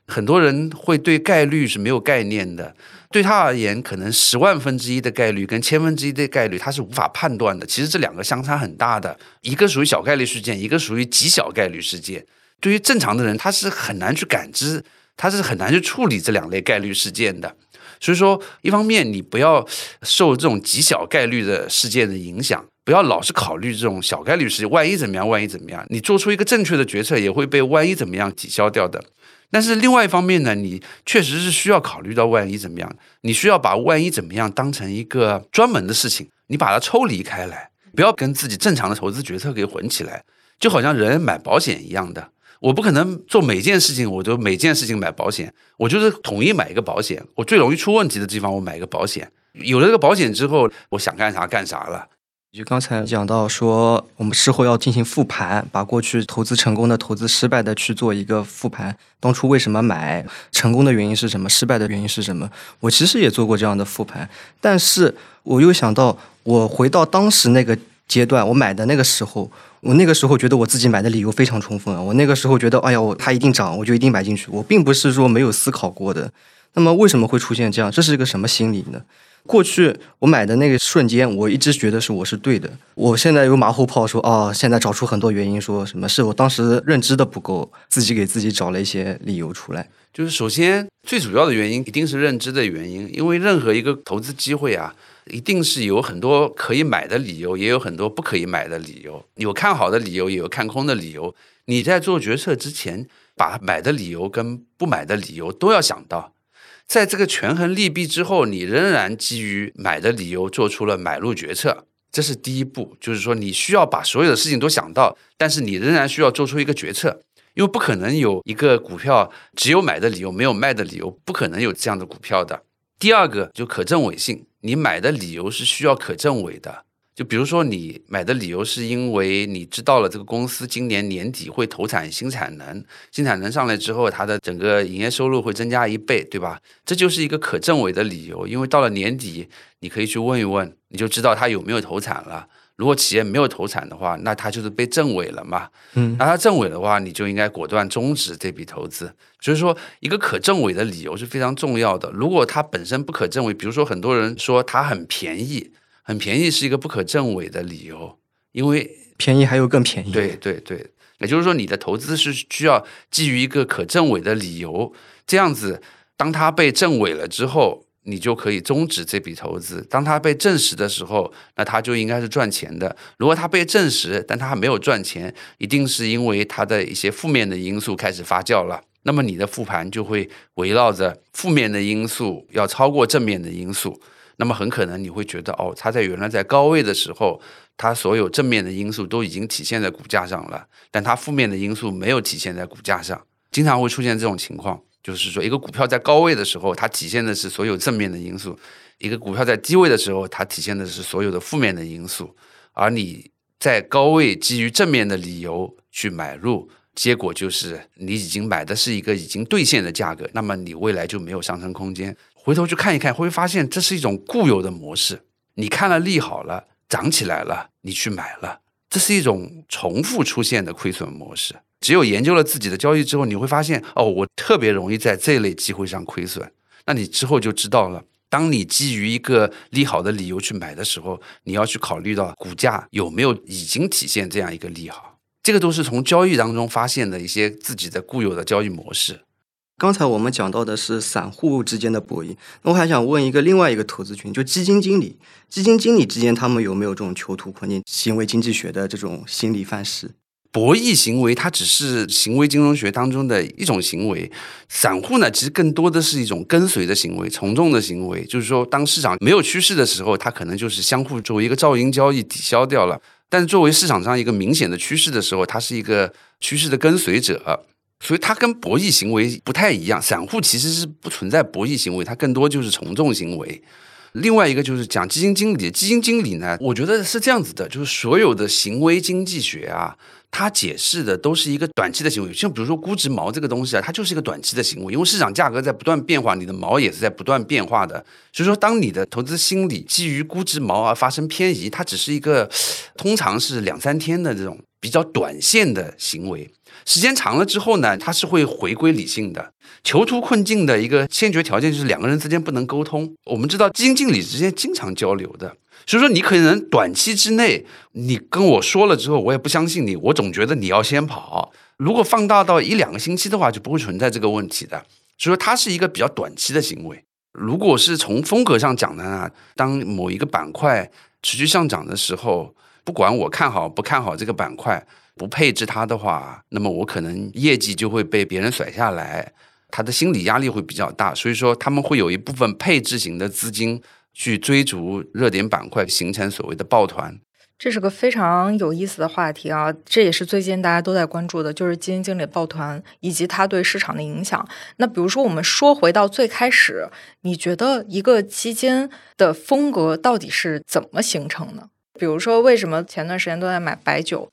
很多人会对概率是没有概念的。对他而言，可能十万分之一的概率跟千分之一的概率，他是无法判断的。其实这两个相差很大的，一个属于小概率事件，一个属于极小概率事件。对于正常的人，他是很难去感知，他是很难去处理这两类概率事件的。所以说，一方面你不要受这种极小概率的事件的影响，不要老是考虑这种小概率事件，万一怎么样，万一怎么样，你做出一个正确的决策也会被万一怎么样抵消掉的。但是另外一方面呢，你确实是需要考虑到万一怎么样，你需要把万一怎么样当成一个专门的事情，你把它抽离开来，不要跟自己正常的投资决策给混起来，就好像人买保险一样的。我不可能做每件事情，我都每件事情买保险，我就是统一买一个保险。我最容易出问题的地方，我买一个保险。有了这个保险之后，我想干啥干啥了。就刚才讲到说，我们事后要进行复盘，把过去投资成功的、投资失败的去做一个复盘。当初为什么买？成功的原因是什么？失败的原因是什么？我其实也做过这样的复盘，但是我又想到，我回到当时那个阶段，我买的那个时候，我那个时候觉得我自己买的理由非常充分啊。我那个时候觉得，哎呀，我它一定涨，我就一定买进去。我并不是说没有思考过的。那么为什么会出现这样？这是一个什么心理呢？过去我买的那个瞬间，我一直觉得是我是对的。我现在有马后炮说，哦，现在找出很多原因，说什么是我当时认知的不够，自己给自己找了一些理由出来。就是首先最主要的原因一定是认知的原因，因为任何一个投资机会啊，一定是有很多可以买的理由，也有很多不可以买的理由，有看好的理由，也有看空的理由。你在做决策之前，把买的理由跟不买的理由都要想到。在这个权衡利弊之后，你仍然基于买的理由做出了买入决策，这是第一步。就是说，你需要把所有的事情都想到，但是你仍然需要做出一个决策，因为不可能有一个股票只有买的理由没有卖的理由，不可能有这样的股票的。第二个就可证伪性，你买的理由是需要可证伪的。就比如说，你买的理由是因为你知道了这个公司今年年底会投产新产能，新产能上来之后，它的整个营业收入会增加一倍，对吧？这就是一个可证伪的理由，因为到了年底，你可以去问一问，你就知道它有没有投产了。如果企业没有投产的话，那它就是被证伪了嘛。嗯，那它证伪的话，你就应该果断终止这笔投资。所以说，一个可证伪的理由是非常重要的。如果它本身不可证伪，比如说很多人说它很便宜。很便宜是一个不可证伪的理由，因为便宜还有更便宜。对对对，也就是说你的投资是需要基于一个可证伪的理由，这样子，当它被证伪了之后，你就可以终止这笔投资；当它被证实的时候，那它就应该是赚钱的。如果它被证实，但它还没有赚钱，一定是因为它的一些负面的因素开始发酵了。那么你的复盘就会围绕着负面的因素要超过正面的因素。那么很可能你会觉得，哦，它在原来在高位的时候，它所有正面的因素都已经体现在股价上了，但它负面的因素没有体现在股价上，经常会出现这种情况，就是说一个股票在高位的时候，它体现的是所有正面的因素；一个股票在低位的时候，它体现的是所有的负面的因素。而你在高位基于正面的理由去买入，结果就是你已经买的是一个已经兑现的价格，那么你未来就没有上升空间。回头去看一看，会发现这是一种固有的模式。你看了利好了，涨起来了，你去买了，这是一种重复出现的亏损模式。只有研究了自己的交易之后，你会发现，哦，我特别容易在这类机会上亏损。那你之后就知道了，当你基于一个利好的理由去买的时候，你要去考虑到股价有没有已经体现这样一个利好。这个都是从交易当中发现的一些自己的固有的交易模式。刚才我们讲到的是散户之间的博弈，那我还想问一个另外一个投资群，就基金经理，基金经理之间他们有没有这种囚徒困境、行为经济学的这种心理范式？博弈行为它只是行为金融学当中的一种行为，散户呢其实更多的是一种跟随的行为、从众的行为。就是说，当市场没有趋势的时候，它可能就是相互作为一个噪音交易抵消掉了；但是作为市场上一个明显的趋势的时候，它是一个趋势的跟随者。所以它跟博弈行为不太一样，散户其实是不存在博弈行为，它更多就是从众行为。另外一个就是讲基金经理，基金经理呢，我觉得是这样子的，就是所有的行为经济学啊。它解释的都是一个短期的行为，像比如说估值毛这个东西啊，它就是一个短期的行为，因为市场价格在不断变化，你的毛也是在不断变化的。所以说，当你的投资心理基于估值毛而发生偏移，它只是一个通常是两三天的这种比较短线的行为。时间长了之后呢，它是会回归理性的。囚徒困境的一个先决条件就是两个人之间不能沟通。我们知道基金经理之间经常交流的。所以说，你可能短期之内，你跟我说了之后，我也不相信你，我总觉得你要先跑。如果放大到一两个星期的话，就不会存在这个问题的。所以说，它是一个比较短期的行为。如果是从风格上讲的呢，当某一个板块持续上涨的时候，不管我看好不看好这个板块，不配置它的话，那么我可能业绩就会被别人甩下来，他的心理压力会比较大。所以说，他们会有一部分配置型的资金。去追逐热点板块，形成所谓的抱团，这是个非常有意思的话题啊！这也是最近大家都在关注的，就是基金经理抱团以及它对市场的影响。那比如说，我们说回到最开始，你觉得一个基金的风格到底是怎么形成的？比如说，为什么前段时间都在买白酒？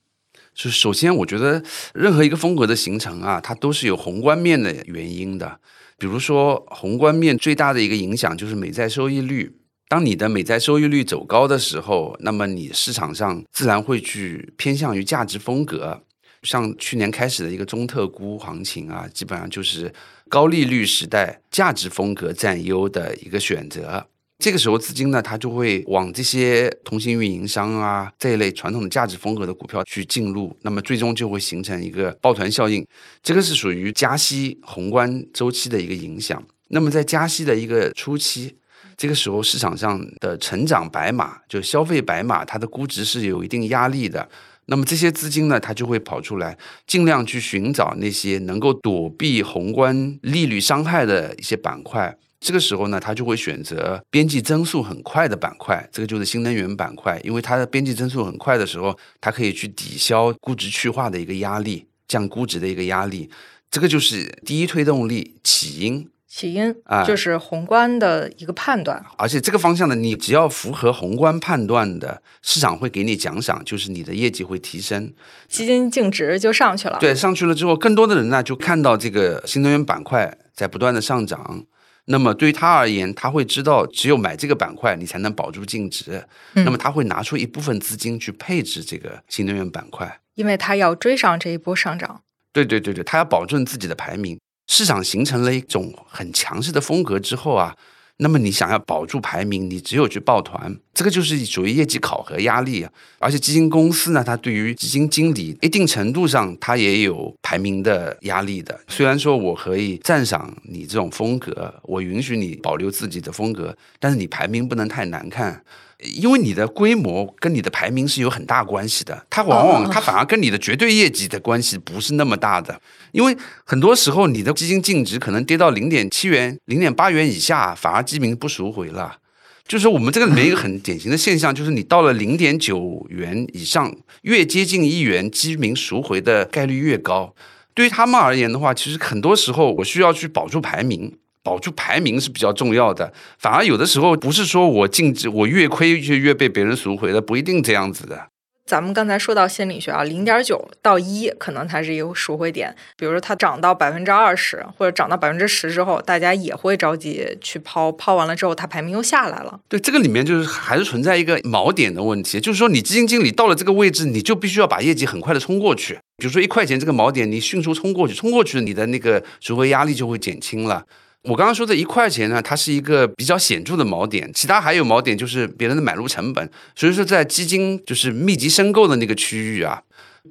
就首先，我觉得任何一个风格的形成啊，它都是有宏观面的原因的。比如说，宏观面最大的一个影响就是美债收益率。当你的美债收益率走高的时候，那么你市场上自然会去偏向于价值风格。像去年开始的一个中特估行情啊，基本上就是高利率时代价值风格占优的一个选择。这个时候资金呢，它就会往这些通信运营商啊这一类传统的价值风格的股票去进入，那么最终就会形成一个抱团效应。这个是属于加息宏观周期的一个影响。那么在加息的一个初期。这个时候，市场上的成长白马，就消费白马，它的估值是有一定压力的。那么这些资金呢，它就会跑出来，尽量去寻找那些能够躲避宏观利率伤害的一些板块。这个时候呢，它就会选择边际增速很快的板块，这个就是新能源板块，因为它的边际增速很快的时候，它可以去抵消估值去化的一个压力，降估值的一个压力。这个就是第一推动力起因。起因啊，就是宏观的一个判断，而且这个方向呢，你只要符合宏观判断的，市场会给你奖赏，就是你的业绩会提升，基金净值就上去了。对，上去了之后，更多的人呢就看到这个新能源板块在不断的上涨，那么对于他而言，他会知道只有买这个板块，你才能保住净值，那么他会拿出一部分资金去配置这个新能源板块，因为他要追上这一波上涨。对对对对，他要保证自己的排名。市场形成了一种很强势的风格之后啊，那么你想要保住排名，你只有去抱团，这个就是属于业绩考核压力啊。而且基金公司呢，它对于基金经理一定程度上，它也有排名的压力的。虽然说我可以赞赏你这种风格，我允许你保留自己的风格，但是你排名不能太难看。因为你的规模跟你的排名是有很大关系的，它往往它反而跟你的绝对业绩的关系不是那么大的。因为很多时候你的基金净值可能跌到零点七元、零点八元以下，反而基民不赎回了。就是我们这个里面一个很典型的现象，就是你到了零点九元以上，越接近一元，基民赎回的概率越高。对于他们而言的话，其实很多时候我需要去保住排名。保住排名是比较重要的，反而有的时候不是说我净值我越亏就越被别人赎回的，不一定这样子的。咱们刚才说到心理学啊，零点九到一可能它是一个赎回点，比如说它涨到百分之二十或者涨到百分之十之后，大家也会着急去抛，抛完了之后它排名又下来了。对，这个里面就是还是存在一个锚点的问题，就是说你基金经理到了这个位置，你就必须要把业绩很快的冲过去。比如说一块钱这个锚点，你迅速冲过去，冲过去你的那个赎回压力就会减轻了。我刚刚说的一块钱呢，它是一个比较显著的锚点，其他还有锚点就是别人的买入成本。所以说，在基金就是密集申购的那个区域啊，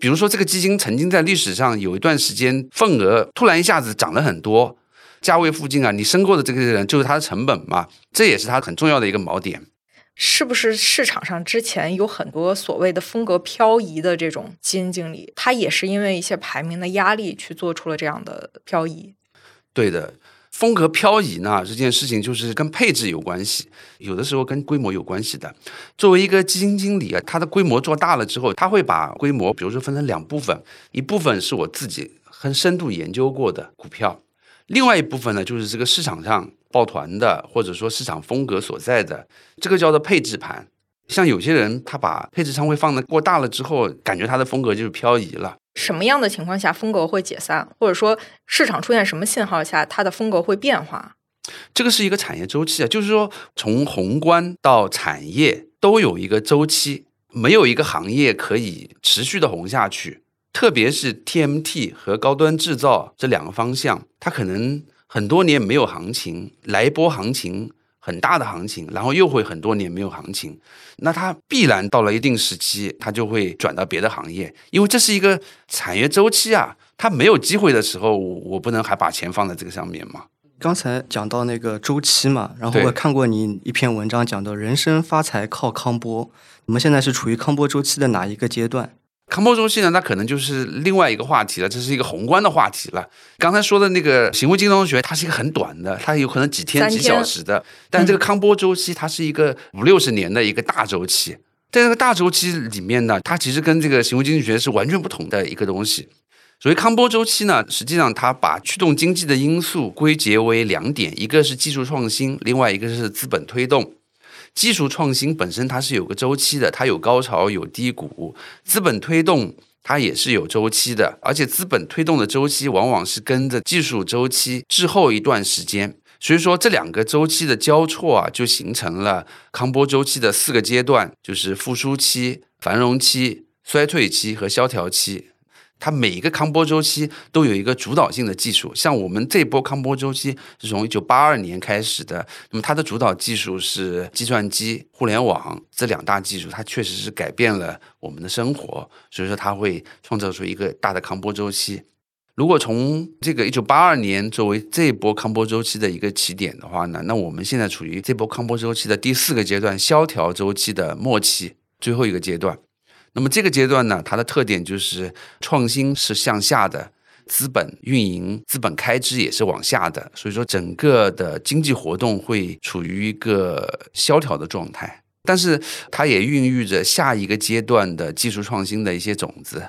比如说这个基金曾经在历史上有一段时间份额突然一下子涨了很多，价位附近啊，你申购的这个人就是它的成本嘛，这也是它很重要的一个锚点。是不是市场上之前有很多所谓的风格漂移的这种基金经理，他也是因为一些排名的压力去做出了这样的漂移？对的。风格漂移呢，这件事情就是跟配置有关系，有的时候跟规模有关系的。作为一个基金经理啊，他的规模做大了之后，他会把规模，比如说分成两部分，一部分是我自己很深度研究过的股票，另外一部分呢，就是这个市场上抱团的，或者说市场风格所在的，这个叫做配置盘。像有些人他把配置仓位放的过大了之后，感觉他的风格就是漂移了。什么样的情况下风格会解散，或者说市场出现什么信号下它的风格会变化？这个是一个产业周期啊，就是说从宏观到产业都有一个周期，没有一个行业可以持续的红下去。特别是 TMT 和高端制造这两个方向，它可能很多年没有行情，来一波行情很大的行情，然后又会很多年没有行情。那它必然到了一定时期，它就会转到别的行业，因为这是一个产业周期啊。它没有机会的时候，我不能还把钱放在这个上面嘛？刚才讲到那个周期嘛，然后我看过你一篇文章，讲到人生发财靠康波。我们现在是处于康波周期的哪一个阶段？康波周期呢？那可能就是另外一个话题了，这是一个宏观的话题了。刚才说的那个行为经济学，它是一个很短的，它有可能几天、几小时的。但这个康波周期，它是一个五六十年的一个大周期。在这个大周期里面呢，它其实跟这个行为经济学是完全不同的一个东西。所谓康波周期呢，实际上它把驱动经济的因素归结为两点，一个是技术创新，另外一个是资本推动。技术创新本身它是有个周期的，它有高潮有低谷；资本推动它也是有周期的，而且资本推动的周期往往是跟着技术周期滞后一段时间。所以说这两个周期的交错啊，就形成了康波周期的四个阶段，就是复苏期、繁荣期、衰退期和萧条期。它每一个康波周期都有一个主导性的技术，像我们这波康波周期是从一九八二年开始的，那么它的主导技术是计算机、互联网这两大技术，它确实是改变了我们的生活，所以说它会创造出一个大的康波周期。如果从这个一九八二年作为这波康波周期的一个起点的话呢，那我们现在处于这波康波周期的第四个阶段——萧条周期的末期，最后一个阶段。那么这个阶段呢，它的特点就是创新是向下的，资本运营、资本开支也是往下的，所以说整个的经济活动会处于一个萧条的状态。但是它也孕育着下一个阶段的技术创新的一些种子。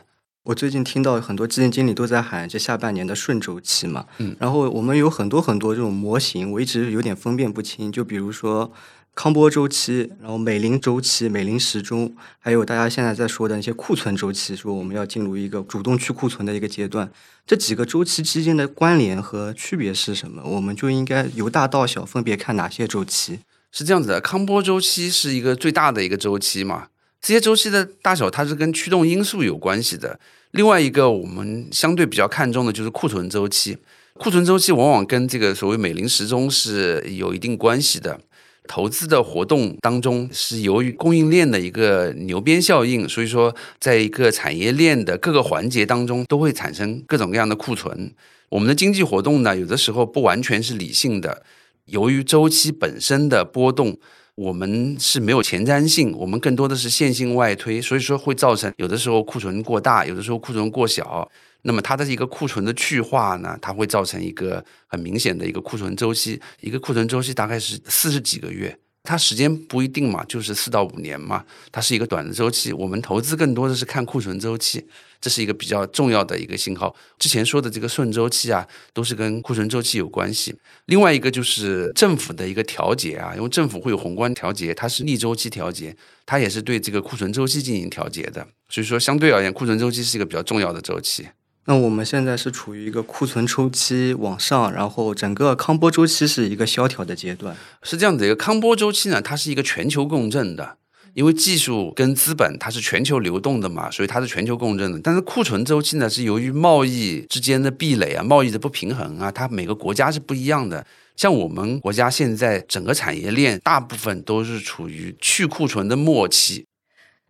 我最近听到很多基金经理都在喊这下半年的顺周期嘛，嗯，然后我们有很多很多这种模型，我一直有点分辨不清，就比如说。康波周期，然后美林周期、美林时钟，还有大家现在在说的那些库存周期，说我们要进入一个主动去库存的一个阶段。这几个周期之间的关联和区别是什么？我们就应该由大到小分别看哪些周期？是这样子的，康波周期是一个最大的一个周期嘛？这些周期的大小它是跟驱动因素有关系的。另外一个我们相对比较看重的就是库存周期，库存周期往往跟这个所谓美林时钟是有一定关系的。投资的活动当中是由于供应链的一个牛鞭效应，所以说在一个产业链的各个环节当中都会产生各种各样的库存。我们的经济活动呢，有的时候不完全是理性的，由于周期本身的波动，我们是没有前瞻性，我们更多的是线性外推，所以说会造成有的时候库存过大，有的时候库存过小。那么它的一个库存的去化呢，它会造成一个很明显的一个库存周期，一个库存周期大概是四十几个月，它时间不一定嘛，就是四到五年嘛，它是一个短的周期。我们投资更多的是看库存周期，这是一个比较重要的一个信号。之前说的这个顺周期啊，都是跟库存周期有关系。另外一个就是政府的一个调节啊，因为政府会有宏观调节，它是逆周期调节，它也是对这个库存周期进行调节的。所以说，相对而言，库存周期是一个比较重要的周期。那我们现在是处于一个库存周期往上，然后整个康波周期是一个萧条的阶段，是这样的一个康波周期呢，它是一个全球共振的，因为技术跟资本它是全球流动的嘛，所以它是全球共振的。但是库存周期呢，是由于贸易之间的壁垒啊，贸易的不平衡啊，它每个国家是不一样的。像我们国家现在整个产业链大部分都是处于去库存的末期。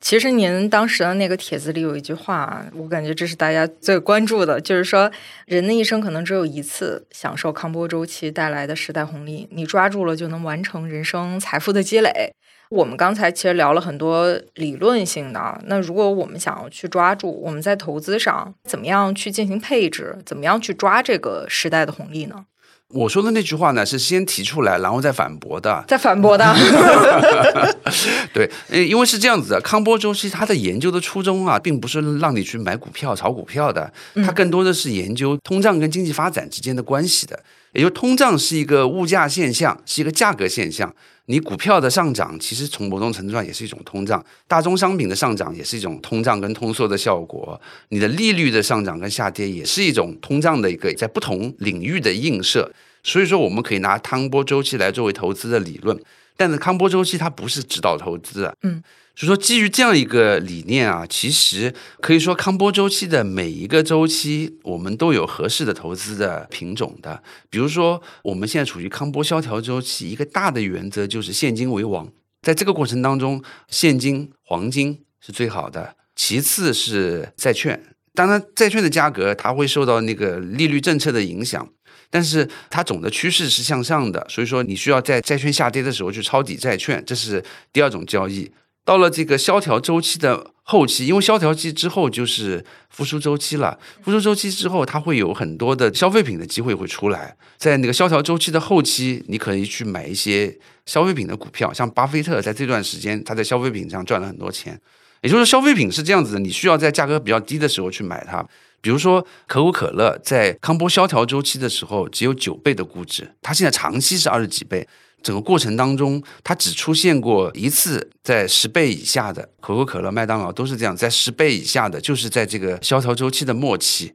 其实您当时的那个帖子里有一句话，我感觉这是大家最关注的，就是说人的一生可能只有一次享受康波周期带来的时代红利，你抓住了就能完成人生财富的积累。我们刚才其实聊了很多理论性的，那如果我们想要去抓住我们在投资上怎么样去进行配置，怎么样去抓这个时代的红利呢？我说的那句话呢，是先提出来，然后再反驳的。在反驳的，对，呃，因为是这样子的，康波周期它的研究的初衷啊，并不是让你去买股票、炒股票的，它更多的是研究通胀跟经济发展之间的关系的。也就通胀是一个物价现象，是一个价格现象。你股票的上涨，其实从某种程度上也是一种通胀；大宗商品的上涨也是一种通胀跟通缩的效果。你的利率的上涨跟下跌，也是一种通胀的一个在不同领域的映射。所以说，我们可以拿康波周期来作为投资的理论，但是康波周期它不是指导投资啊。嗯。所以说，基于这样一个理念啊，其实可以说康波周期的每一个周期，我们都有合适的投资的品种的。比如说，我们现在处于康波萧条周期，一个大的原则就是现金为王。在这个过程当中，现金、黄金是最好的，其次是债券。当然，债券的价格它会受到那个利率政策的影响，但是它总的趋势是向上的。所以说，你需要在债券下跌的时候去抄底债券，这是第二种交易。到了这个萧条周期的后期，因为萧条期之后就是复苏周期了。复苏周期之后，它会有很多的消费品的机会会出来。在那个萧条周期的后期，你可以去买一些消费品的股票，像巴菲特在这段时间他在消费品上赚了很多钱。也就是消费品是这样子的，你需要在价格比较低的时候去买它。比如说可口可乐在康波萧条周期的时候只有九倍的估值，它现在长期是二十几倍。整个过程当中，它只出现过一次在十倍以下的可口可乐、麦当劳都是这样，在十倍以下的，就是在这个萧条周期的末期。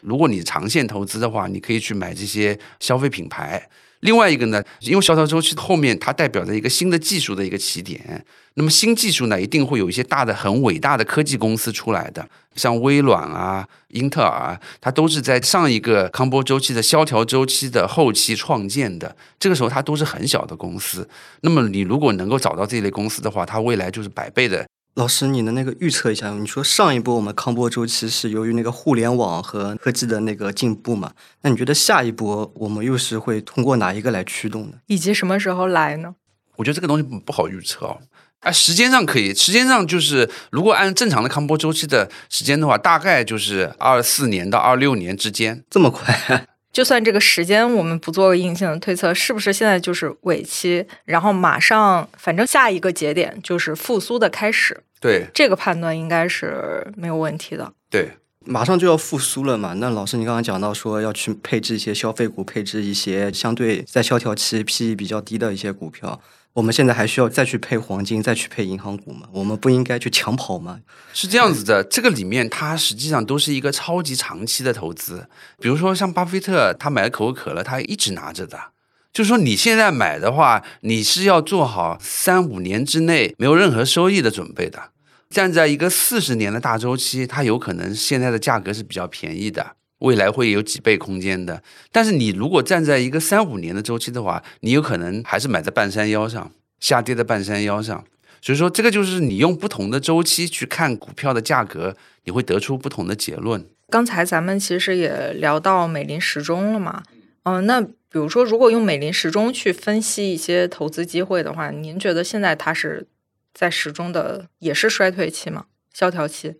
如果你长线投资的话，你可以去买这些消费品牌。另外一个呢，因为萧条周期后面它代表着一个新的技术的一个起点，那么新技术呢，一定会有一些大的、很伟大的科技公司出来的，像微软啊、英特尔啊，它都是在上一个康波周期的萧条周期的后期创建的，这个时候它都是很小的公司。那么你如果能够找到这类公司的话，它未来就是百倍的。老师，你的那个预测一下，你说上一波我们康波周期是由于那个互联网和科技的那个进步嘛？那你觉得下一波我们又是会通过哪一个来驱动的？以及什么时候来呢？我觉得这个东西不好预测哦。哎，时间上可以，时间上就是如果按正常的康波周期的时间的话，大概就是二四年到二六年之间，这么快。就算这个时间我们不做个硬性的推测，是不是现在就是尾期，然后马上反正下一个节点就是复苏的开始？对，这个判断应该是没有问题的。对，马上就要复苏了嘛。那老师，你刚刚讲到说要去配置一些消费股，配置一些相对在萧条期 PE 比较低的一些股票。我们现在还需要再去配黄金，再去配银行股吗？我们不应该去抢跑吗？是这样子的，这个里面它实际上都是一个超级长期的投资。比如说像巴菲特，他买可口可乐，他一直拿着的。就是说你现在买的话，你是要做好三五年之内没有任何收益的准备的。站在一个四十年的大周期，它有可能现在的价格是比较便宜的。未来会有几倍空间的，但是你如果站在一个三五年的周期的话，你有可能还是买在半山腰上，下跌的半山腰上。所以说，这个就是你用不同的周期去看股票的价格，你会得出不同的结论。刚才咱们其实也聊到美林时钟了嘛，嗯，那比如说，如果用美林时钟去分析一些投资机会的话，您觉得现在它是在时钟的也是衰退期吗？萧条期？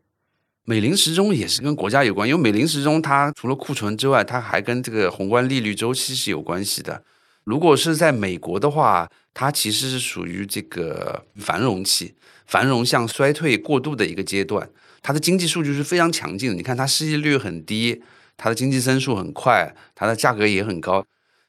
美林时钟也是跟国家有关，因为美林时钟它除了库存之外，它还跟这个宏观利率周期是有关系的。如果是在美国的话，它其实是属于这个繁荣期，繁荣向衰退过渡的一个阶段。它的经济数据是非常强劲的，你看它失业率很低，它的经济增速很快，它的价格也很高。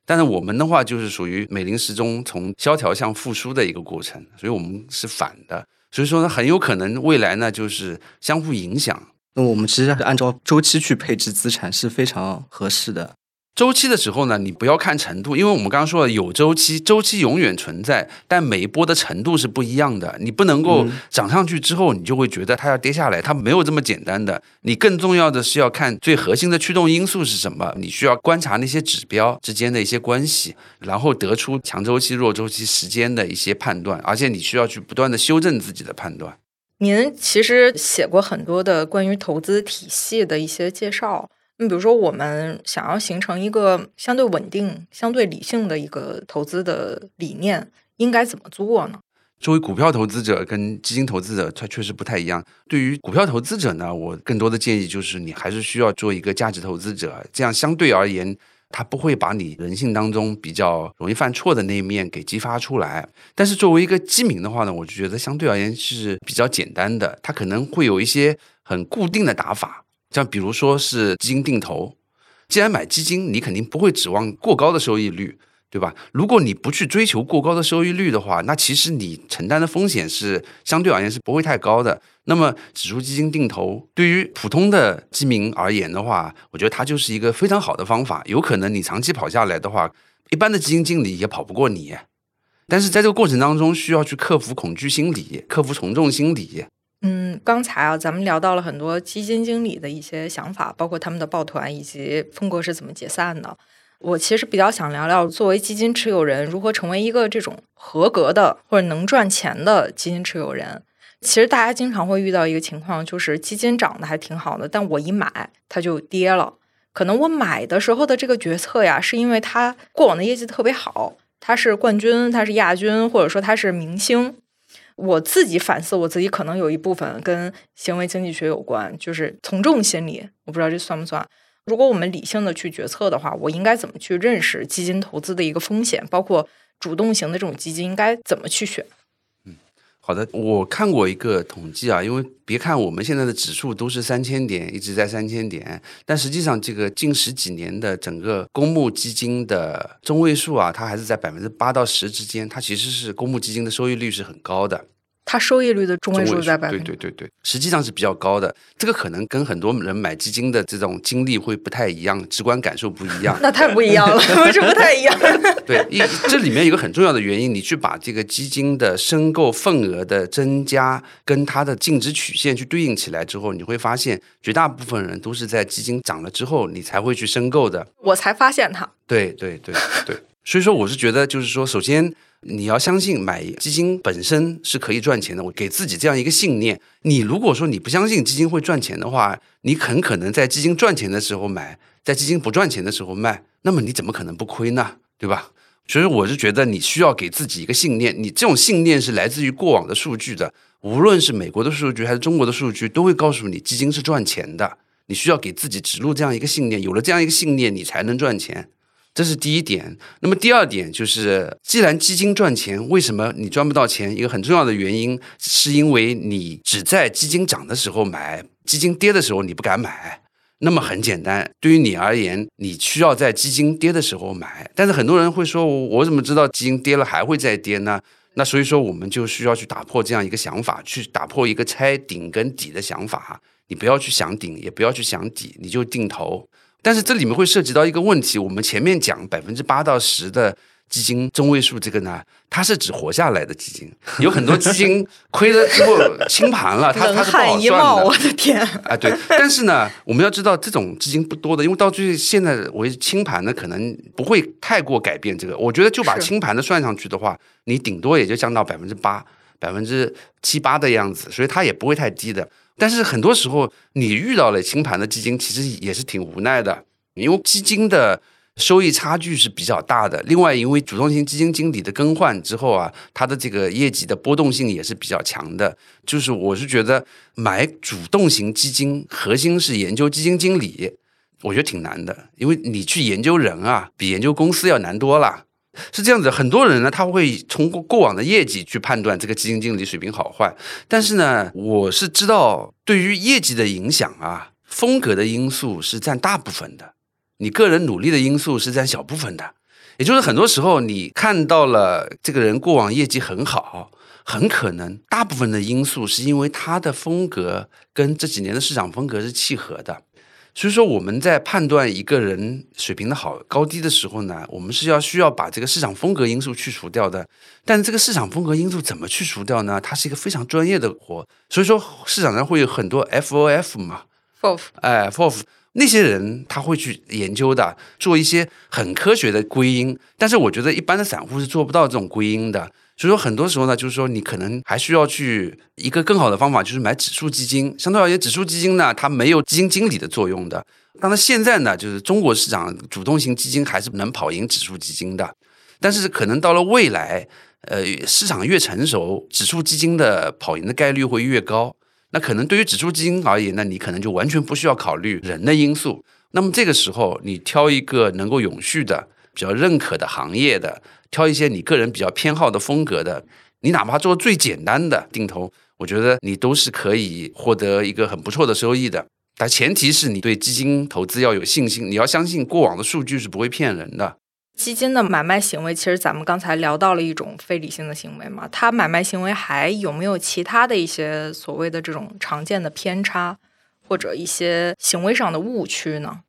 但是我们的话就是属于美林时钟从萧条向复苏的一个过程，所以我们是反的。所以说呢，很有可能未来呢就是相互影响。那我们其实按照周期去配置资产是非常合适的。周期的时候呢，你不要看程度，因为我们刚刚说了有周期，周期永远存在，但每一波的程度是不一样的。你不能够涨上去之后，你就会觉得它要跌下来，它没有这么简单的。你更重要的是要看最核心的驱动因素是什么，你需要观察那些指标之间的一些关系，然后得出强周期、弱周期时间的一些判断，而且你需要去不断的修正自己的判断。您其实写过很多的关于投资体系的一些介绍。你比如说，我们想要形成一个相对稳定、相对理性的一个投资的理念，应该怎么做呢？作为股票投资者跟基金投资者，它确实不太一样。对于股票投资者呢，我更多的建议就是，你还是需要做一个价值投资者，这样相对而言，它不会把你人性当中比较容易犯错的那一面给激发出来。但是作为一个基民的话呢，我就觉得相对而言是比较简单的，它可能会有一些很固定的打法，像比如说是基金定投。既然买基金，你肯定不会指望过高的收益率。对吧？如果你不去追求过高的收益率的话，那其实你承担的风险是相对而言是不会太高的。那么指数基金定投对于普通的基民而言的话，我觉得它就是一个非常好的方法。有可能你长期跑下来的话，一般的基金经理也跑不过你。但是在这个过程当中，需要去克服恐惧心理，克服从众心理。嗯，刚才啊，咱们聊到了很多基金经理的一些想法，包括他们的抱团以及风格是怎么解散的。我其实比较想聊聊，作为基金持有人，如何成为一个这种合格的或者能赚钱的基金持有人。其实大家经常会遇到一个情况，就是基金涨得还挺好的，但我一买它就跌了。可能我买的时候的这个决策呀，是因为它过往的业绩特别好，它是冠军，它是亚军，或者说它是明星。我自己反思我自己，可能有一部分跟行为经济学有关，就是从众心理。我不知道这算不算。如果我们理性的去决策的话，我应该怎么去认识基金投资的一个风险？包括主动型的这种基金应该怎么去选？好的，我看过一个统计啊，因为别看我们现在的指数都是三千点，一直在三千点，但实际上这个近十几年的整个公募基金的中位数啊，它还是在百分之八到十之间，它其实是公募基金的收益率是很高的。它收益率的中位数在百分对对对对，实际上是比较高的。这个可能跟很多人买基金的这种经历会不太一样，直观感受不一样。那太不一样了，是不太一样。对，一这里面有一个很重要的原因，你去把这个基金的申购份额的增加跟它的净值曲线去对应起来之后，你会发现绝大部分人都是在基金涨了之后，你才会去申购的。我才发现它。对对对对，所以说我是觉得，就是说，首先。你要相信买基金本身是可以赚钱的，我给自己这样一个信念。你如果说你不相信基金会赚钱的话，你很可能在基金赚钱的时候买，在基金不赚钱的时候卖，那么你怎么可能不亏呢？对吧？所以我是觉得你需要给自己一个信念，你这种信念是来自于过往的数据的，无论是美国的数据还是中国的数据，都会告诉你基金是赚钱的。你需要给自己植入这样一个信念，有了这样一个信念，你才能赚钱。这是第一点。那么第二点就是，既然基金赚钱，为什么你赚不到钱？一个很重要的原因，是因为你只在基金涨的时候买，基金跌的时候你不敢买。那么很简单，对于你而言，你需要在基金跌的时候买。但是很多人会说，我怎么知道基金跌了还会再跌呢？那所以说，我们就需要去打破这样一个想法，去打破一个拆顶跟底的想法。你不要去想顶，也不要去想底，你就定投。但是这里面会涉及到一个问题，我们前面讲百分之八到十的基金中位数，这个呢，它是指活下来的基金，有很多基金亏了之后清盘了，它它是不好算的。我的天！啊，对。但是呢，我们要知道这种基金不多的，因为到最现在为清盘呢，可能不会太过改变这个。我觉得就把清盘的算上去的话，你顶多也就降到百分之八、百分之七八的样子，所以它也不会太低的。但是很多时候，你遇到了清盘的基金，其实也是挺无奈的，因为基金的收益差距是比较大的。另外，因为主动型基金经理的更换之后啊，它的这个业绩的波动性也是比较强的。就是我是觉得买主动型基金，核心是研究基金经理，我觉得挺难的，因为你去研究人啊，比研究公司要难多了。是这样子，很多人呢，他会通过过往的业绩去判断这个基金经理水平好坏。但是呢，我是知道，对于业绩的影响啊，风格的因素是占大部分的，你个人努力的因素是占小部分的。也就是很多时候，你看到了这个人过往业绩很好，很可能大部分的因素是因为他的风格跟这几年的市场风格是契合的。所以说，我们在判断一个人水平的好高低的时候呢，我们是要需要把这个市场风格因素去除掉的。但这个市场风格因素怎么去除掉呢？它是一个非常专业的活。所以说，市场上会有很多 FOF 嘛，FOF，哎，FOF 那些人他会去研究的，做一些很科学的归因。但是我觉得一般的散户是做不到这种归因的。所以说，很多时候呢，就是说你可能还需要去一个更好的方法，就是买指数基金。相对而言，指数基金呢，它没有基金经理的作用的。当然，现在呢，就是中国市场主动型基金还是能跑赢指数基金的。但是，可能到了未来，呃，市场越成熟，指数基金的跑赢的概率会越高。那可能对于指数基金而言，那你可能就完全不需要考虑人的因素。那么这个时候，你挑一个能够永续的、比较认可的行业的，挑一些你个人比较偏好的风格的，你哪怕做最简单的定投，我觉得你都是可以获得一个很不错的收益的。但前提是你对基金投资要有信心，你要相信过往的数据是不会骗人的。基金的买卖行为，其实咱们刚才聊到了一种非理性的行为嘛，它买卖行为还有没有其他的一些所谓的这种常见的偏差，或者一些行为上的误区呢？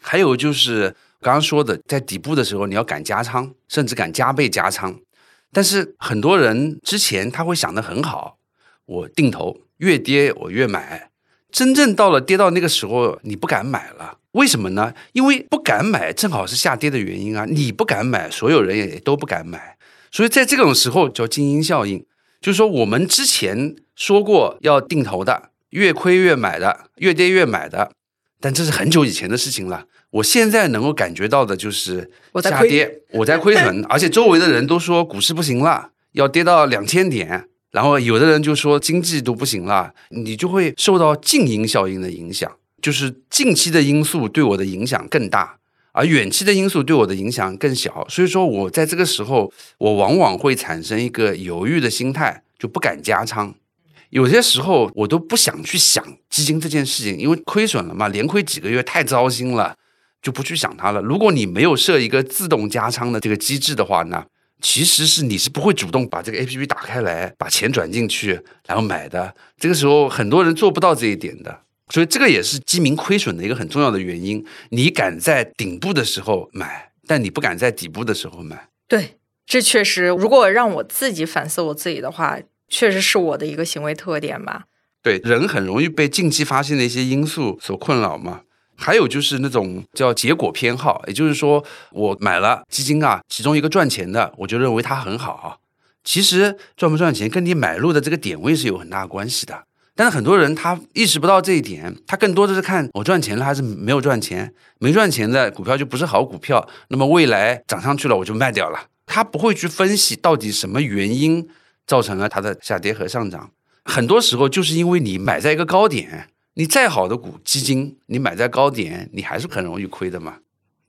还有就是刚刚说的，在底部的时候你要敢加仓，甚至敢加倍加仓。但是很多人之前他会想得很好，我定投越跌我越买，真正到了跌到那个时候，你不敢买了。为什么呢？因为不敢买，正好是下跌的原因啊！你不敢买，所有人也都不敢买，所以在这种时候叫精英效应，就是说我们之前说过要定投的，越亏越买的，越跌越买的，但这是很久以前的事情了。我现在能够感觉到的就是下跌，我在亏损，而且周围的人都说股市不行了，要跌到两千点，然后有的人就说经济都不行了，你就会受到静音效应的影响。就是近期的因素对我的影响更大，而远期的因素对我的影响更小。所以说我在这个时候，我往往会产生一个犹豫的心态，就不敢加仓。有些时候我都不想去想基金这件事情，因为亏损了嘛，连亏几个月太糟心了，就不去想它了。如果你没有设一个自动加仓的这个机制的话呢，其实是你是不会主动把这个 A P P 打开来，把钱转进去，然后买的。这个时候很多人做不到这一点的。所以这个也是基民亏损的一个很重要的原因。你敢在顶部的时候买，但你不敢在底部的时候买。对，这确实，如果让我自己反思我自己的话，确实是我的一个行为特点吧。对，人很容易被近期发现的一些因素所困扰嘛。还有就是那种叫结果偏好，也就是说，我买了基金啊，其中一个赚钱的，我就认为它很好。其实赚不赚钱跟你买入的这个点位是有很大关系的。但是很多人他意识不到这一点，他更多的是看我赚钱了还是没有赚钱，没赚钱的股票就不是好股票，那么未来涨上去了我就卖掉了。他不会去分析到底什么原因造成了它的下跌和上涨。很多时候就是因为你买在一个高点，你再好的股基金，你买在高点，你还是很容易亏的嘛。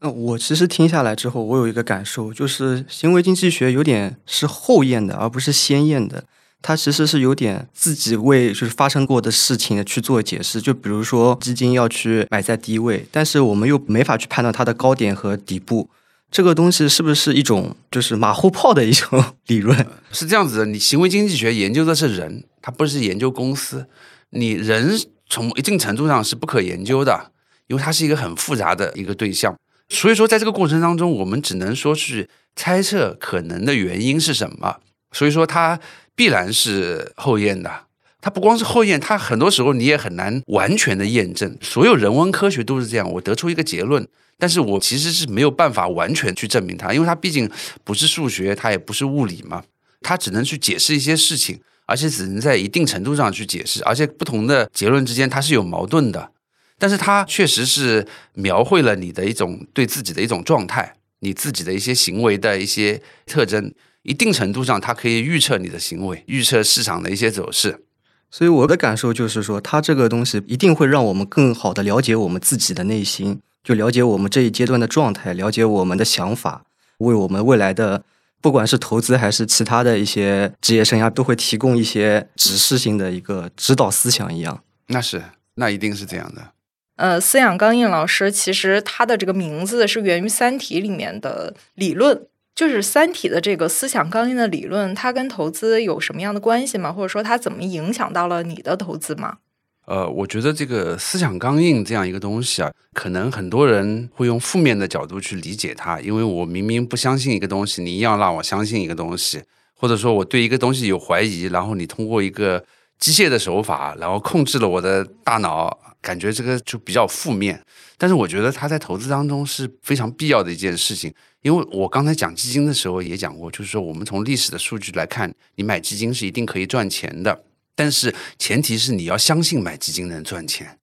那我其实听下来之后，我有一个感受，就是行为经济学有点是后验的，而不是先验的。它其实是有点自己为就是发生过的事情去做解释，就比如说基金要去买在低位，但是我们又没法去判断它的高点和底部，这个东西是不是一种就是马后炮的一种 理论？是这样子的，你行为经济学研究的是人，它不是研究公司，你人从一定程度上是不可研究的，因为它是一个很复杂的一个对象，所以说在这个过程当中，我们只能说是猜测可能的原因是什么，所以说它。必然是后验的，它不光是后验，它很多时候你也很难完全的验证。所有人文科学都是这样，我得出一个结论，但是我其实是没有办法完全去证明它，因为它毕竟不是数学，它也不是物理嘛，它只能去解释一些事情，而且只能在一定程度上去解释，而且不同的结论之间它是有矛盾的，但是它确实是描绘了你的一种对自己的一种状态，你自己的一些行为的一些特征。一定程度上，它可以预测你的行为，预测市场的一些走势。所以我的感受就是说，它这个东西一定会让我们更好的了解我们自己的内心，就了解我们这一阶段的状态，了解我们的想法，为我们未来的不管是投资还是其他的一些职业生涯，都会提供一些指示性的一个指导思想一样。那是，那一定是这样的。呃，思想刚印老师其实他的这个名字是源于《三体》里面的理论。就是《三体》的这个思想刚印的理论，它跟投资有什么样的关系吗？或者说它怎么影响到了你的投资吗？呃，我觉得这个思想刚硬这样一个东西啊，可能很多人会用负面的角度去理解它，因为我明明不相信一个东西，你硬要让我相信一个东西，或者说我对一个东西有怀疑，然后你通过一个机械的手法，然后控制了我的大脑，感觉这个就比较负面。但是我觉得它在投资当中是非常必要的一件事情。因为我刚才讲基金的时候也讲过，就是说我们从历史的数据来看，你买基金是一定可以赚钱的，但是前提是你要相信买基金能赚钱。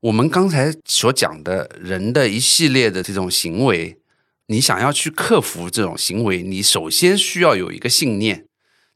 我们刚才所讲的人的一系列的这种行为，你想要去克服这种行为，你首先需要有一个信念。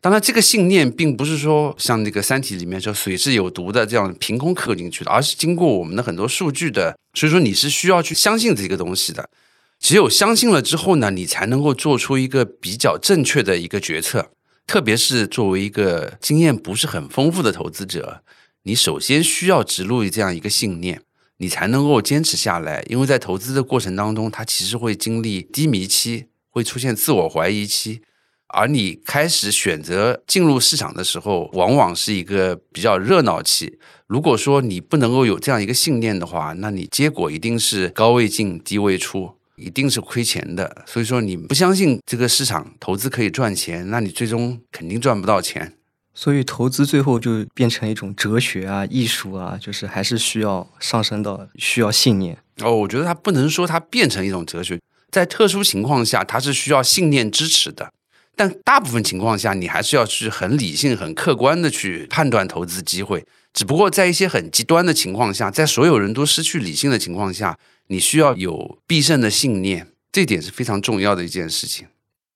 当然，这个信念并不是说像那个《三体》里面说水是有毒的这样凭空刻进去的，而是经过我们的很多数据的。所以说，你是需要去相信这个东西的。只有相信了之后呢，你才能够做出一个比较正确的一个决策。特别是作为一个经验不是很丰富的投资者，你首先需要植入这样一个信念，你才能够坚持下来。因为在投资的过程当中，它其实会经历低迷期，会出现自我怀疑期，而你开始选择进入市场的时候，往往是一个比较热闹期。如果说你不能够有这样一个信念的话，那你结果一定是高位进，低位出。一定是亏钱的，所以说你不相信这个市场投资可以赚钱，那你最终肯定赚不到钱。所以投资最后就变成一种哲学啊、艺术啊，就是还是需要上升到需要信念。哦，我觉得它不能说它变成一种哲学，在特殊情况下它是需要信念支持的，但大部分情况下你还是要去很理性、很客观的去判断投资机会。只不过在一些很极端的情况下，在所有人都失去理性的情况下。你需要有必胜的信念，这点是非常重要的一件事情。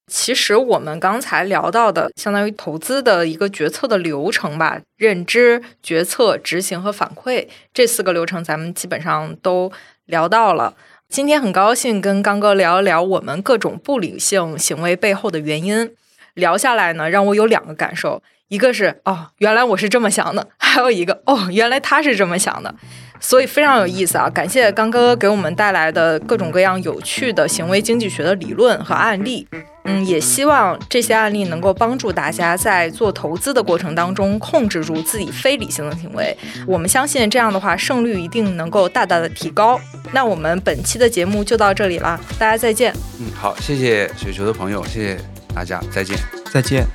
其实我们刚才聊到的，相当于投资的一个决策的流程吧，认知、决策、执行和反馈这四个流程，咱们基本上都聊到了。今天很高兴跟刚哥聊一聊我们各种不理性行为背后的原因。聊下来呢，让我有两个感受，一个是哦，原来我是这么想的；还有一个哦，原来他是这么想的。所以非常有意思啊！感谢刚哥给我们带来的各种各样有趣的行为经济学的理论和案例。嗯，也希望这些案例能够帮助大家在做投资的过程当中控制住自己非理性的行为。我们相信这样的话胜率一定能够大大的提高。那我们本期的节目就到这里了，大家再见。嗯，好，谢谢雪球的朋友，谢谢大家，再见，再见。